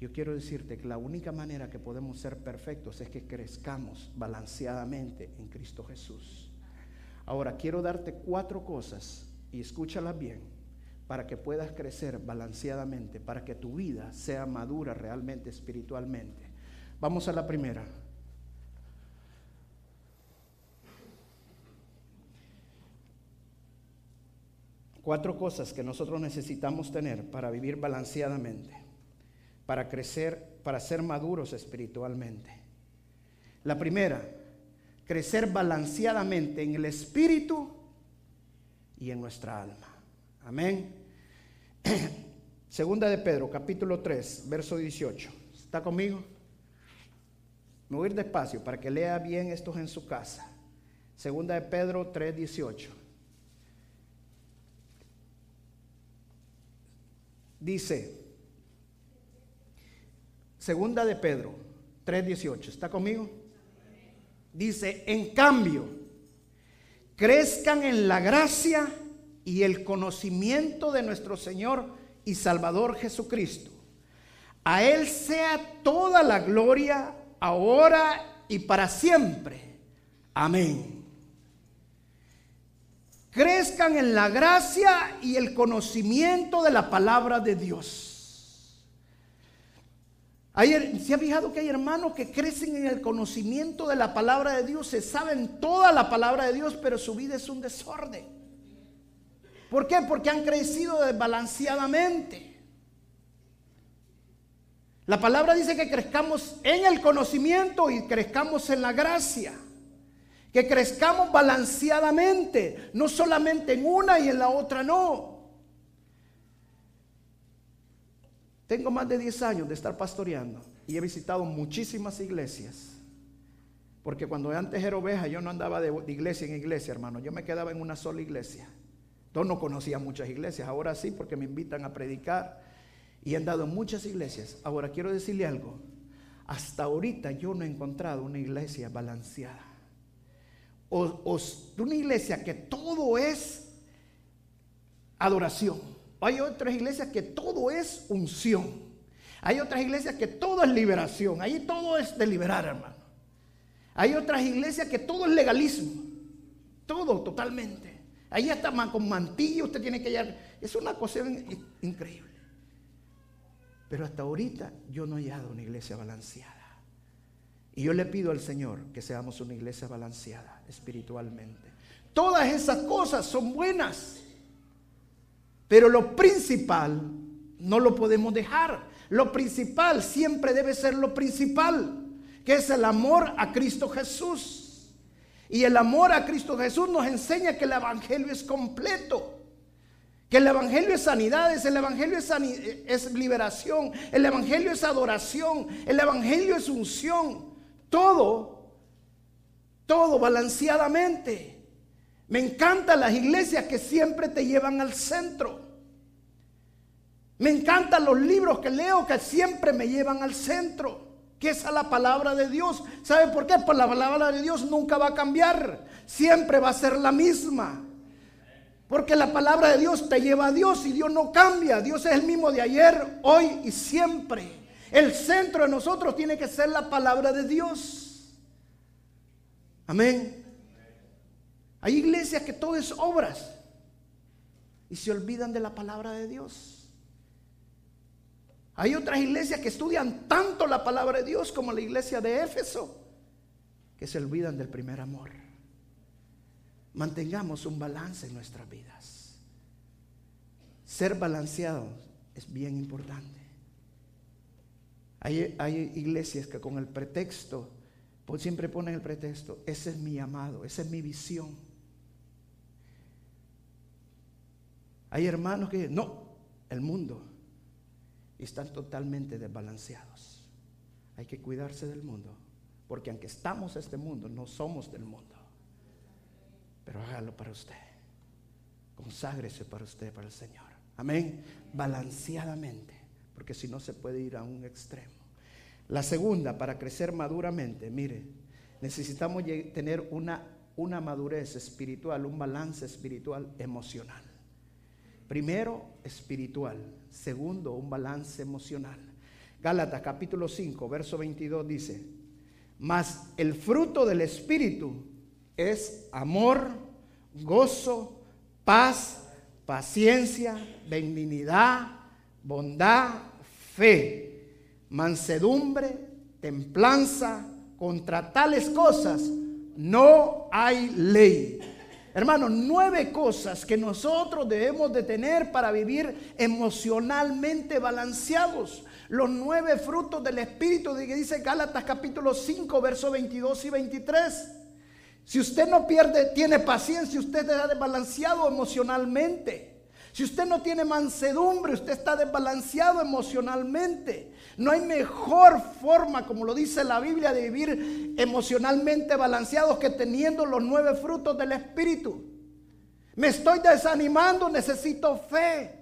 Yo quiero decirte que la única manera que podemos ser perfectos es que crezcamos balanceadamente en Cristo Jesús. Ahora quiero darte cuatro cosas y escúchalas bien para que puedas crecer balanceadamente, para que tu vida sea madura realmente espiritualmente. Vamos a la primera. Cuatro cosas que nosotros necesitamos tener para vivir balanceadamente, para crecer, para ser maduros espiritualmente. La primera, crecer balanceadamente en el espíritu y en nuestra alma. Amén. Segunda de Pedro, capítulo 3, verso 18. ¿Está conmigo? Me voy a ir despacio para que lea bien esto en su casa. Segunda de Pedro 3, 18. Dice, segunda de Pedro 3:18, ¿está conmigo? Dice, en cambio, crezcan en la gracia y el conocimiento de nuestro Señor y Salvador Jesucristo. A Él sea toda la gloria, ahora y para siempre. Amén crezcan en la gracia y el conocimiento de la palabra de Dios. ¿Se ha fijado que hay hermanos que crecen en el conocimiento de la palabra de Dios? Se saben toda la palabra de Dios, pero su vida es un desorden. ¿Por qué? Porque han crecido desbalanceadamente. La palabra dice que crezcamos en el conocimiento y crezcamos en la gracia que crezcamos balanceadamente, no solamente en una y en la otra no. Tengo más de 10 años de estar pastoreando y he visitado muchísimas iglesias. Porque cuando antes era oveja yo no andaba de, iglesia en iglesia, hermano. Yo me quedaba en una sola iglesia. Yo no conocía muchas iglesias. Ahora sí, porque me invitan a predicar. Y he andado en muchas iglesias. Ahora quiero decirle algo. Hasta ahorita yo no he encontrado una iglesia balanceada o, de una iglesia que todo es adoración. Hay otras iglesias que todo es unción. Hay otras iglesias que todo es liberación. Ahí todo es de liberar, hermano. Hay otras iglesias que todo es legalismo. Todo, totalmente. Ahí está con mantillo, usted tiene que llegar. Es una cosa increíble. Pero hasta ahorita yo no he hallado una iglesia balanceada. Y yo le pido al Señor que seamos una iglesia balanceada espiritualmente. Todas esas cosas son buenas, pero lo principal no lo podemos dejar. Lo principal siempre debe ser lo principal, que es el amor a Cristo Jesús. Y el amor a Cristo Jesús nos enseña que el Evangelio es completo. Que el Evangelio es sanidad, el Evangelio es, es liberación, el Evangelio es adoración, el Evangelio es unción. Todo, todo balanceadamente. Me encantan las iglesias que siempre te llevan al centro. Me encantan los libros que leo que siempre me llevan al centro que es a la palabra de Dios. ¿Sabe por qué? Pues la palabra de Dios nunca va a cambiar, siempre va a ser la misma. Porque la palabra de Dios te lleva a Dios y Dios no cambia. Dios es el mismo de ayer, hoy y siempre. El centro de nosotros tiene que ser la palabra de Dios. Amén. Hay iglesias que todo es obras y se olvidan de la palabra de Dios. Hay otras iglesias que estudian tanto la palabra de Dios como la iglesia de Éfeso, que se olvidan del primer amor. Mantengamos un balance en nuestras vidas. Ser balanceados es bien importante. Hay, hay, iglesias que con el pretexto, pues siempre ponen el pretexto, ese es mi amado, esa es mi visión. Hay hermanos que, no, el mundo, y están totalmente desbalanceados. Hay que cuidarse del mundo, porque aunque estamos en este mundo, no somos del mundo. Pero hágalo para usted. Conságrese para usted, para el Señor. Amén. Balanceadamente, porque si no se puede ir a un extremo. La segunda, para crecer maduramente, mire, necesitamos tener una, una madurez espiritual, un balance espiritual emocional. Primero, espiritual. Segundo, un balance emocional. Gálatas capítulo 5, verso 22 dice, mas el fruto del Espíritu es amor, gozo, paz, paciencia, benignidad, bondad, fe, mansedumbre, templanza. Contra tales cosas no hay ley. Hermanos, nueve cosas que nosotros debemos de tener para vivir emocionalmente balanceados. Los nueve frutos del Espíritu que dice Gálatas capítulo 5, versos 22 y 23. Si usted no pierde, tiene paciencia, usted está desbalanceado emocionalmente. Si usted no tiene mansedumbre, usted está desbalanceado emocionalmente. No hay mejor forma, como lo dice la Biblia, de vivir emocionalmente balanceados que teniendo los nueve frutos del Espíritu. Me estoy desanimando, necesito fe.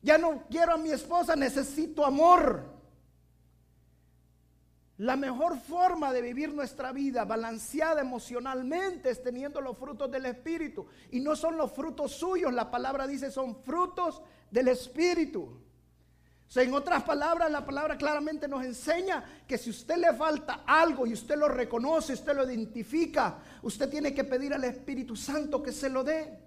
Ya no quiero a mi esposa, necesito amor. La mejor forma de vivir nuestra vida balanceada emocionalmente es teniendo los frutos del Espíritu. Y no son los frutos suyos, la palabra dice son frutos del Espíritu en otras palabras, la palabra claramente nos enseña que si usted le falta algo y usted lo reconoce, usted lo identifica, usted tiene que pedir al Espíritu Santo que se lo dé.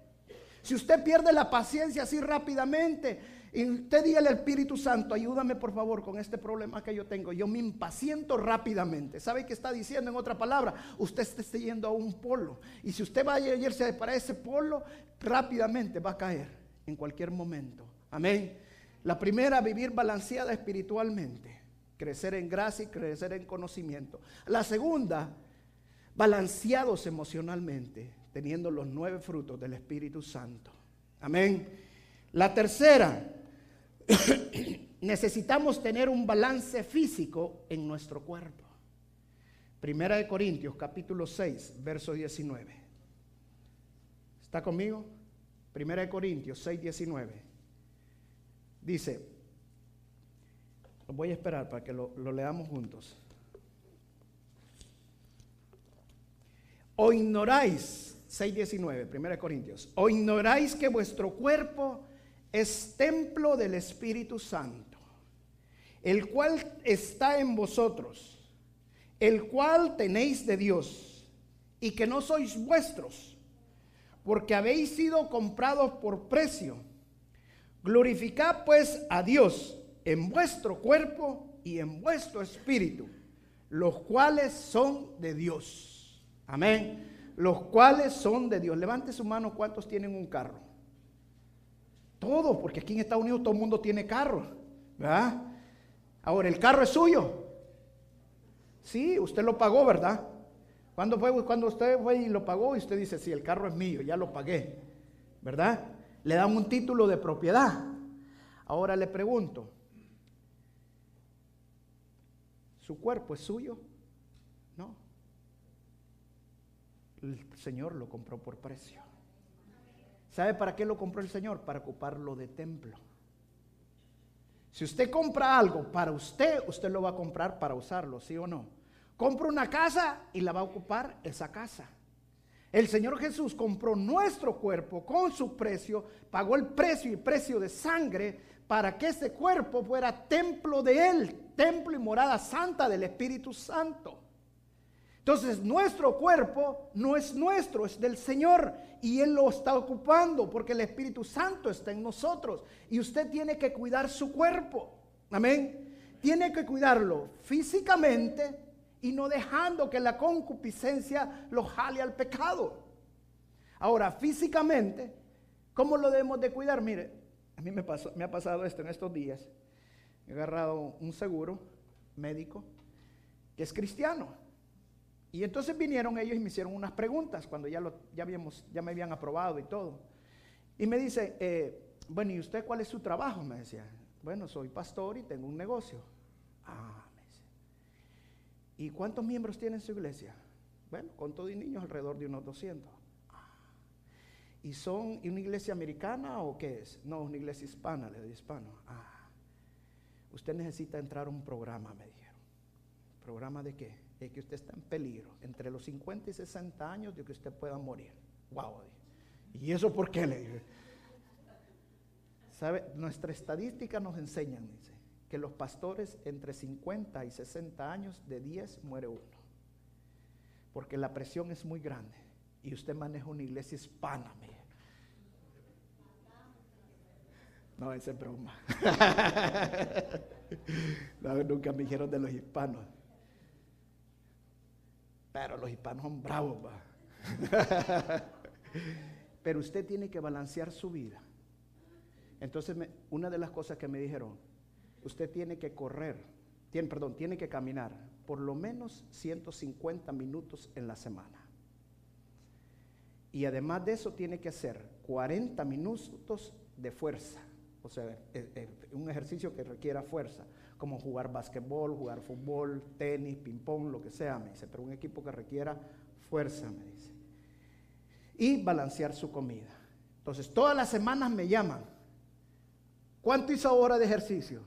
Si usted pierde la paciencia así rápidamente, y usted diga al Espíritu Santo, ayúdame por favor con este problema que yo tengo. Yo me impaciento rápidamente. ¿Sabe qué está diciendo en otra palabra? Usted está yendo a un polo. Y si usted va a irse para ese polo, rápidamente va a caer en cualquier momento. Amén. La primera, vivir balanceada espiritualmente, crecer en gracia y crecer en conocimiento. La segunda, balanceados emocionalmente, teniendo los nueve frutos del Espíritu Santo. Amén. La tercera, necesitamos tener un balance físico en nuestro cuerpo. Primera de Corintios, capítulo 6, verso 19. ¿Está conmigo? Primera de Corintios 6, 19. Dice, voy a esperar para que lo, leamos juntos. O ignoráis, 6.19, 1 Corintios, o ignoráis que vuestro cuerpo es templo del Espíritu Santo, el cual está en vosotros, el cual tenéis de Dios, y que no sois vuestros, porque habéis sido comprados por precio. Glorificad pues a Dios en vuestro cuerpo y en vuestro espíritu, los cuales son de Dios. Amén. Los cuales son de Dios. Levante su mano, ¿cuántos tienen un carro? Todos, porque aquí en Estados Unidos todo el mundo tiene carro. ¿Verdad? Ahora, ¿el carro es suyo? Sí, usted lo pagó, ¿verdad? ¿Cuándo fue cuando usted fue y lo pagó? Y usted dice, sí, el carro es mío, ya lo pagué. ¿Verdad? le dan un título de propiedad. Ahora le pregunto, ¿su cuerpo es suyo? No. El Señor lo compró por precio. ¿Sabe para qué lo compró el Señor? Para ocuparlo de templo. Si usted compra algo para usted, usted lo va a comprar para usarlo, ¿sí o no? Compra una casa y la va a ocupar esa casa. El Señor Jesús compró nuestro cuerpo con su precio, pagó el precio y precio de sangre para que ese cuerpo fuera templo de Él, templo y morada santa del Espíritu Santo. Entonces nuestro cuerpo no es nuestro, es del Señor y Él lo está ocupando porque el Espíritu Santo está en nosotros y usted tiene que cuidar su cuerpo. Amén. Tiene que cuidarlo físicamente y no dejando que la concupiscencia lo jale al pecado. Ahora, físicamente, ¿cómo lo debemos de cuidar? Mire, a mí me, me ha pasado esto en estos días. He agarrado un seguro médico que es cristiano y entonces vinieron ellos y me hicieron unas preguntas cuando ya, lo, ya, me habían aprobado y todo. Y me dice, eh, bueno, ¿y usted cuál es su trabajo? Me decía, bueno, soy pastor y tengo un negocio. Ah, me dice. ¿Y cuántos miembros tiene su iglesia? Bueno, con todo y niños alrededor de unos 200. Ah. ¿Y son una iglesia americana o qué es? No, una iglesia hispana, le doy hispano. Ah, usted necesita entrar a un programa, me dijeron. ¿Programa de qué? Es que usted está en peligro entre los 50 y 60 años de que usted pueda morir. Wow. ¿Y eso por qué le dije? ¿Sabe? Nuestra estadística nos enseña, dice, que los pastores entre 50 y 60 años de 10 muere uno. Porque la presión es muy grande y usted maneja una iglesia hispana, mire. No, ese es broma. nunca me dijeron de los hispanos. Pero los hispanos son bravos, Pero usted tiene que balancear su vida. Entonces, una de las cosas que me dijeron, usted tiene que correr, tiene, perdón, tiene que caminar por lo menos 150 minutos en la semana. Y además de eso, tiene que hacer 40 minutos de fuerza. O sea, un ejercicio que requiera fuerza como jugar basquetbol, jugar fútbol, tenis, ping-pong, lo que sea, me dice, pero un equipo que requiera fuerza, me dice. Y balancear su comida. Entonces, todas las semanas me llaman. ¿Cuánto hizo ahora de ejercicio?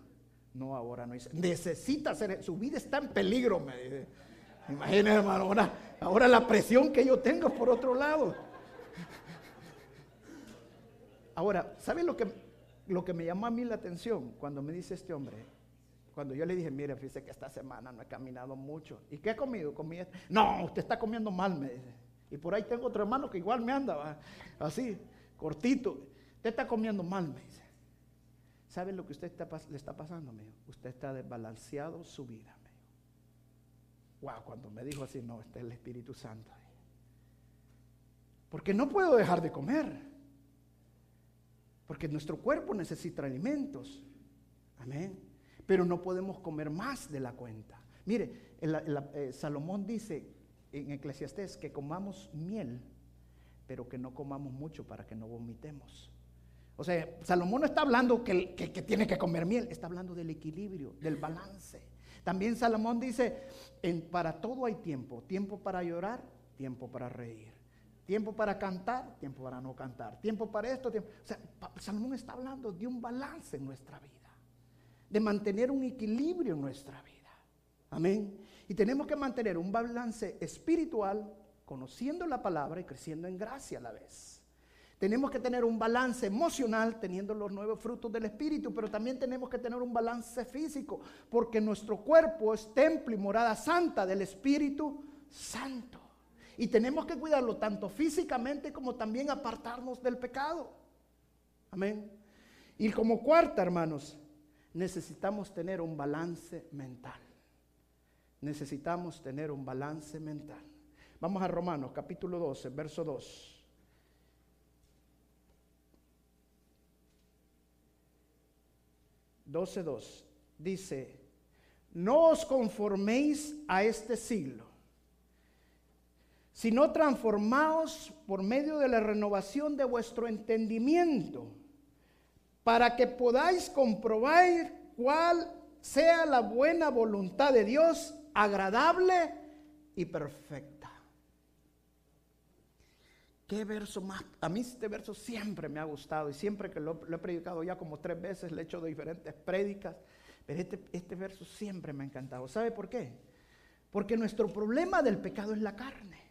No, ahora no hizo. Necesita hacer, su vida está en peligro, me dice. Imagínese, hermano, ahora, ahora la presión que yo tengo por otro lado. Ahora, ¿saben lo que, lo que me llamó a mí la atención cuando me dice este hombre? Cuando yo le dije, mire, fíjese que esta semana no he caminado mucho. ¿Y qué he comido? Comí No, usted está comiendo mal, me dice. Y por ahí tengo otro hermano que igual me anda, así, cortito. Usted está comiendo mal, me dice. ¿Sabe lo que usted le está pasando, me Usted está desbalanceado su vida, me Wow, cuando me dijo así, no, este es el Espíritu Santo. Porque no puedo dejar de comer. Porque nuestro cuerpo necesita alimentos. Amén pero no podemos comer más de la cuenta. Mire, eh, Salomón dice en Eclesiastés que comamos miel, pero que no comamos mucho para que no vomitemos. O sea, Salomón no está hablando que, tiene que comer miel, está hablando del equilibrio, del balance. También Salomón dice, para todo hay tiempo, tiempo para llorar, tiempo para reír, tiempo para cantar, tiempo para no cantar, tiempo para esto, tiempo. O sea, Salomón está hablando de un balance en nuestra vida de mantener un equilibrio en nuestra vida. Amén. Y tenemos que mantener un balance espiritual, conociendo la palabra y creciendo en gracia a la vez. Tenemos que tener un balance emocional teniendo los nuevos frutos del Espíritu, pero también tenemos que tener un balance físico, porque nuestro cuerpo es templo y morada santa del Espíritu Santo. Y tenemos que cuidarlo tanto físicamente como también apartarnos del pecado. Amén. Y como cuarta, hermanos, necesitamos tener un balance mental. Necesitamos tener un balance mental. Vamos a Romanos capítulo 12, verso 2. Doce dos dice, no os conforméis a este siglo, sino transformaos por medio de la renovación de vuestro entendimiento para que podáis comprobar cuál sea la buena voluntad de Dios, agradable y perfecta. qué verso más. A mí este verso siempre me ha gustado y siempre que lo, he predicado ya como tres veces, le he hecho diferentes prédicas, pero este, este verso siempre me ha encantado. ¿Sabe por qué? Porque nuestro problema del pecado es la carne.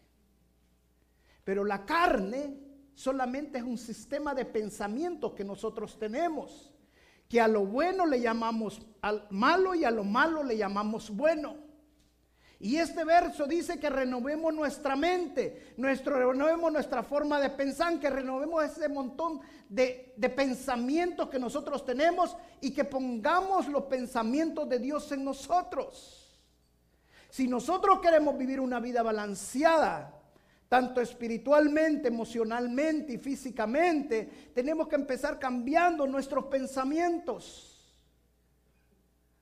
Pero la carne solamente es un sistema de pensamientos que nosotros tenemos, que a lo bueno le llamamos al malo y a lo malo le llamamos bueno. Y este verso dice que renovemos nuestra mente, nuestro, renovemos nuestra forma de pensar, que renovemos ese montón de, de, pensamientos que nosotros tenemos y que pongamos los pensamientos de Dios en nosotros. Si nosotros queremos vivir una vida balanceada, tanto espiritualmente, emocionalmente y físicamente, tenemos que empezar cambiando nuestros pensamientos.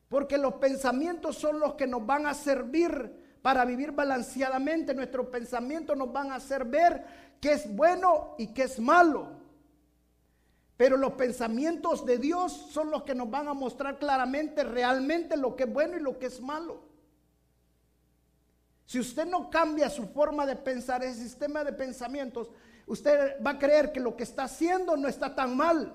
Porque los pensamientos son los que nos van a servir para vivir balanceadamente. Nuestros pensamientos nos van a hacer ver qué es bueno y qué es malo. Pero los pensamientos de Dios son los que nos van a mostrar claramente realmente lo que es bueno y lo que es malo. Si usted no cambia su forma de pensar, ese sistema de pensamientos, usted va a creer que lo que está haciendo no está tan mal.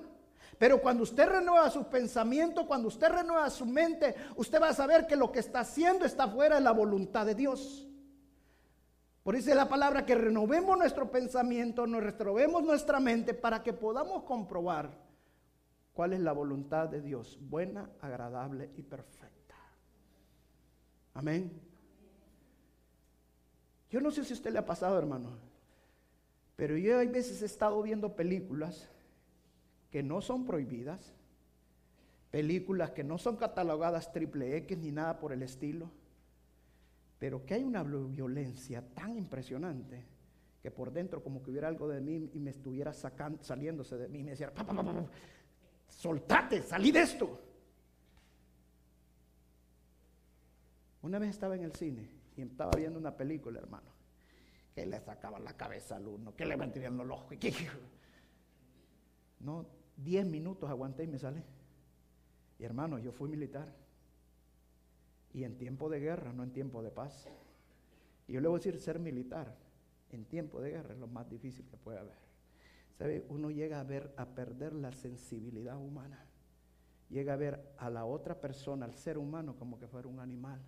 Pero cuando usted renueva sus pensamientos, cuando usted renueva su mente, usted va a saber que lo que está haciendo está fuera de la voluntad de Dios. Por eso es la palabra que renovemos nuestro pensamiento, nos renovemos nuestra mente para que podamos comprobar cuál es la voluntad de Dios, buena, agradable y perfecta. Amén. Yo no sé si a usted le ha pasado, hermano, pero yo hay veces he estado viendo películas que no son prohibidas, películas que no son catalogadas triple X ni nada por el estilo, pero que hay una violencia tan impresionante que por dentro como que hubiera algo de mí y me estuviera sacando, saliéndose de mí y me decía, pa, soltate, salí de esto. Una vez estaba en el cine y estaba viendo una película, hermano, que le sacaban la cabeza al uno, que le mantenían los ojos. No, Diez minutos aguanté y me sale. Y hermano, yo fui militar. Y en tiempo de guerra, no en tiempo de paz. Y yo le voy a decir, ser militar en tiempo de guerra es lo más difícil que puede haber. ¿Sabe? Uno llega a ver, a perder la sensibilidad humana. Llega a ver a la otra persona, al ser humano, como que fuera un animal.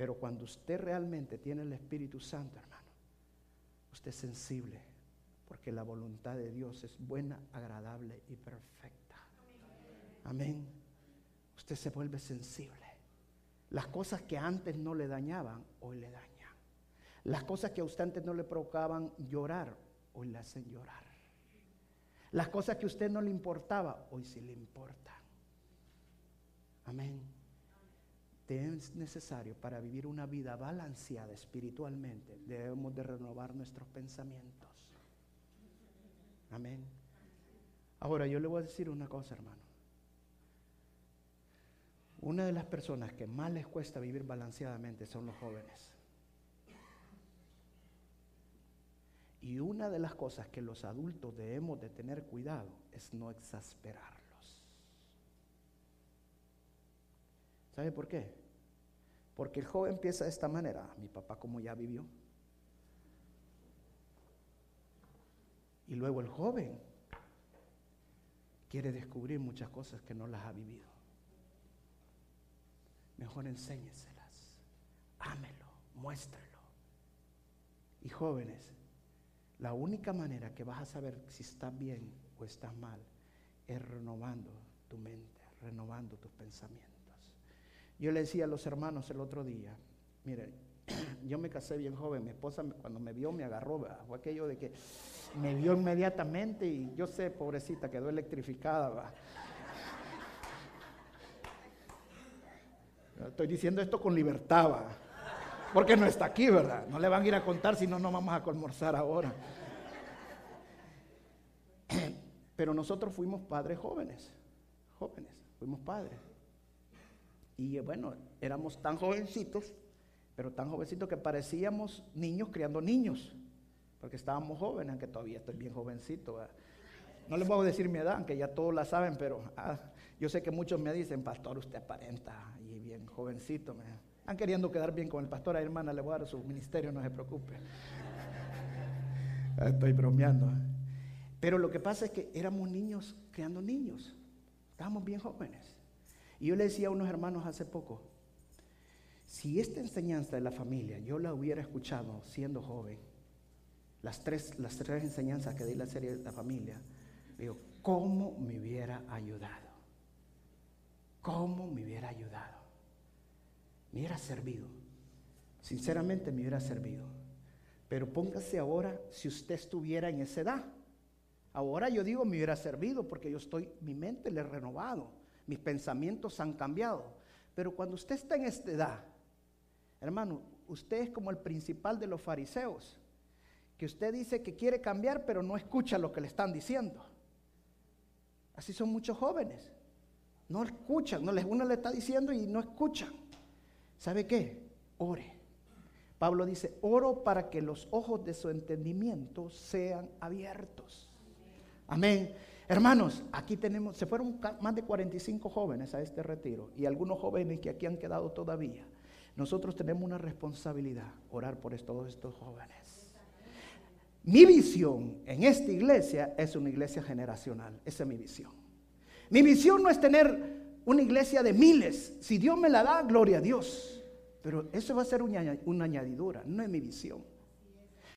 Pero cuando usted realmente tiene el Espíritu Santo, hermano, usted es sensible porque la voluntad de Dios es buena, agradable y perfecta. Amén. Usted se vuelve sensible. Las cosas que antes no le dañaban, hoy le dañan. Las cosas que a usted antes no le provocaban llorar, hoy le hacen llorar. Las cosas que a usted no le importaba, hoy sí le importan. Amén. Es necesario para vivir una vida balanceada espiritualmente. Debemos de renovar nuestros pensamientos. Amén. Ahora yo le voy a decir una cosa, hermano. Una de las personas que más les cuesta vivir balanceadamente son los jóvenes. Y una de las cosas que los adultos debemos de tener cuidado es no exasperarlos. ¿Sabe por qué? Porque el joven empieza de esta manera. Mi papá como ya vivió. Y luego el joven quiere descubrir muchas cosas que no las ha vivido. Mejor enséñeselas, ámelo, muéstrelo. Y jóvenes, la única manera que vas a saber si estás bien o estás mal es renovando tu mente, renovando tus pensamientos. Yo le decía a los hermanos el otro día, miren, yo me casé bien joven, mi esposa cuando me vio me agarró, fue aquello de que me vio inmediatamente y yo sé, pobrecita, quedó electrificada. Estoy diciendo esto con libertad, porque no está aquí, ¿verdad? No le van a ir a contar si no, no vamos a almorzar ahora. Pero nosotros fuimos padres jóvenes, jóvenes, fuimos padres. Y bueno, éramos tan jovencitos, pero tan jovencitos que parecíamos niños criando niños porque estábamos jóvenes, aunque todavía estoy bien jovencito. No les a decir mi edad, aunque ya todos la saben, pero ah, yo sé que muchos me dicen, pastor, usted aparenta y bien jovencito. Están queriendo quedar bien con el pastor, a hermana, le voy a dar su ministerio, no se preocupe. Estoy bromeando. ¿eh? Pero lo que pasa es que éramos niños creando niños. Estábamos bien jóvenes. Y yo le decía a unos hermanos hace poco, si esta enseñanza de la familia yo la hubiera escuchado siendo joven, las tres, las tres enseñanzas que di la serie de la familia, digo, ¿cómo me hubiera ayudado? ¿Cómo me hubiera ayudado? Me hubiera servido. Sinceramente me hubiera servido. Pero póngase ahora si usted estuviera en esa edad. Ahora yo digo me hubiera servido porque yo estoy, mi mente le he renovado, mis pensamientos han cambiado. Pero cuando usted está en esta edad, hermano, usted es como el principal de los fariseos, que usted dice que quiere cambiar, pero no escucha lo que le están diciendo. Así son muchos jóvenes. No escuchan, no les, uno le está diciendo y no escuchan. ¿Sabe qué? Ore. Pablo dice, oro para que los ojos de su entendimiento sean abiertos. Amén. Hermanos, aquí tenemos, se fueron más de 45 jóvenes a este retiro y algunos jóvenes que aquí han quedado todavía. Nosotros tenemos una responsabilidad, orar por todos estos jóvenes. Mi visión en esta iglesia es una iglesia generacional, esa es mi visión. Mi visión no es tener una iglesia de miles, si Dios me la da, gloria a Dios. Pero eso va a ser una, añadidura, no es mi visión.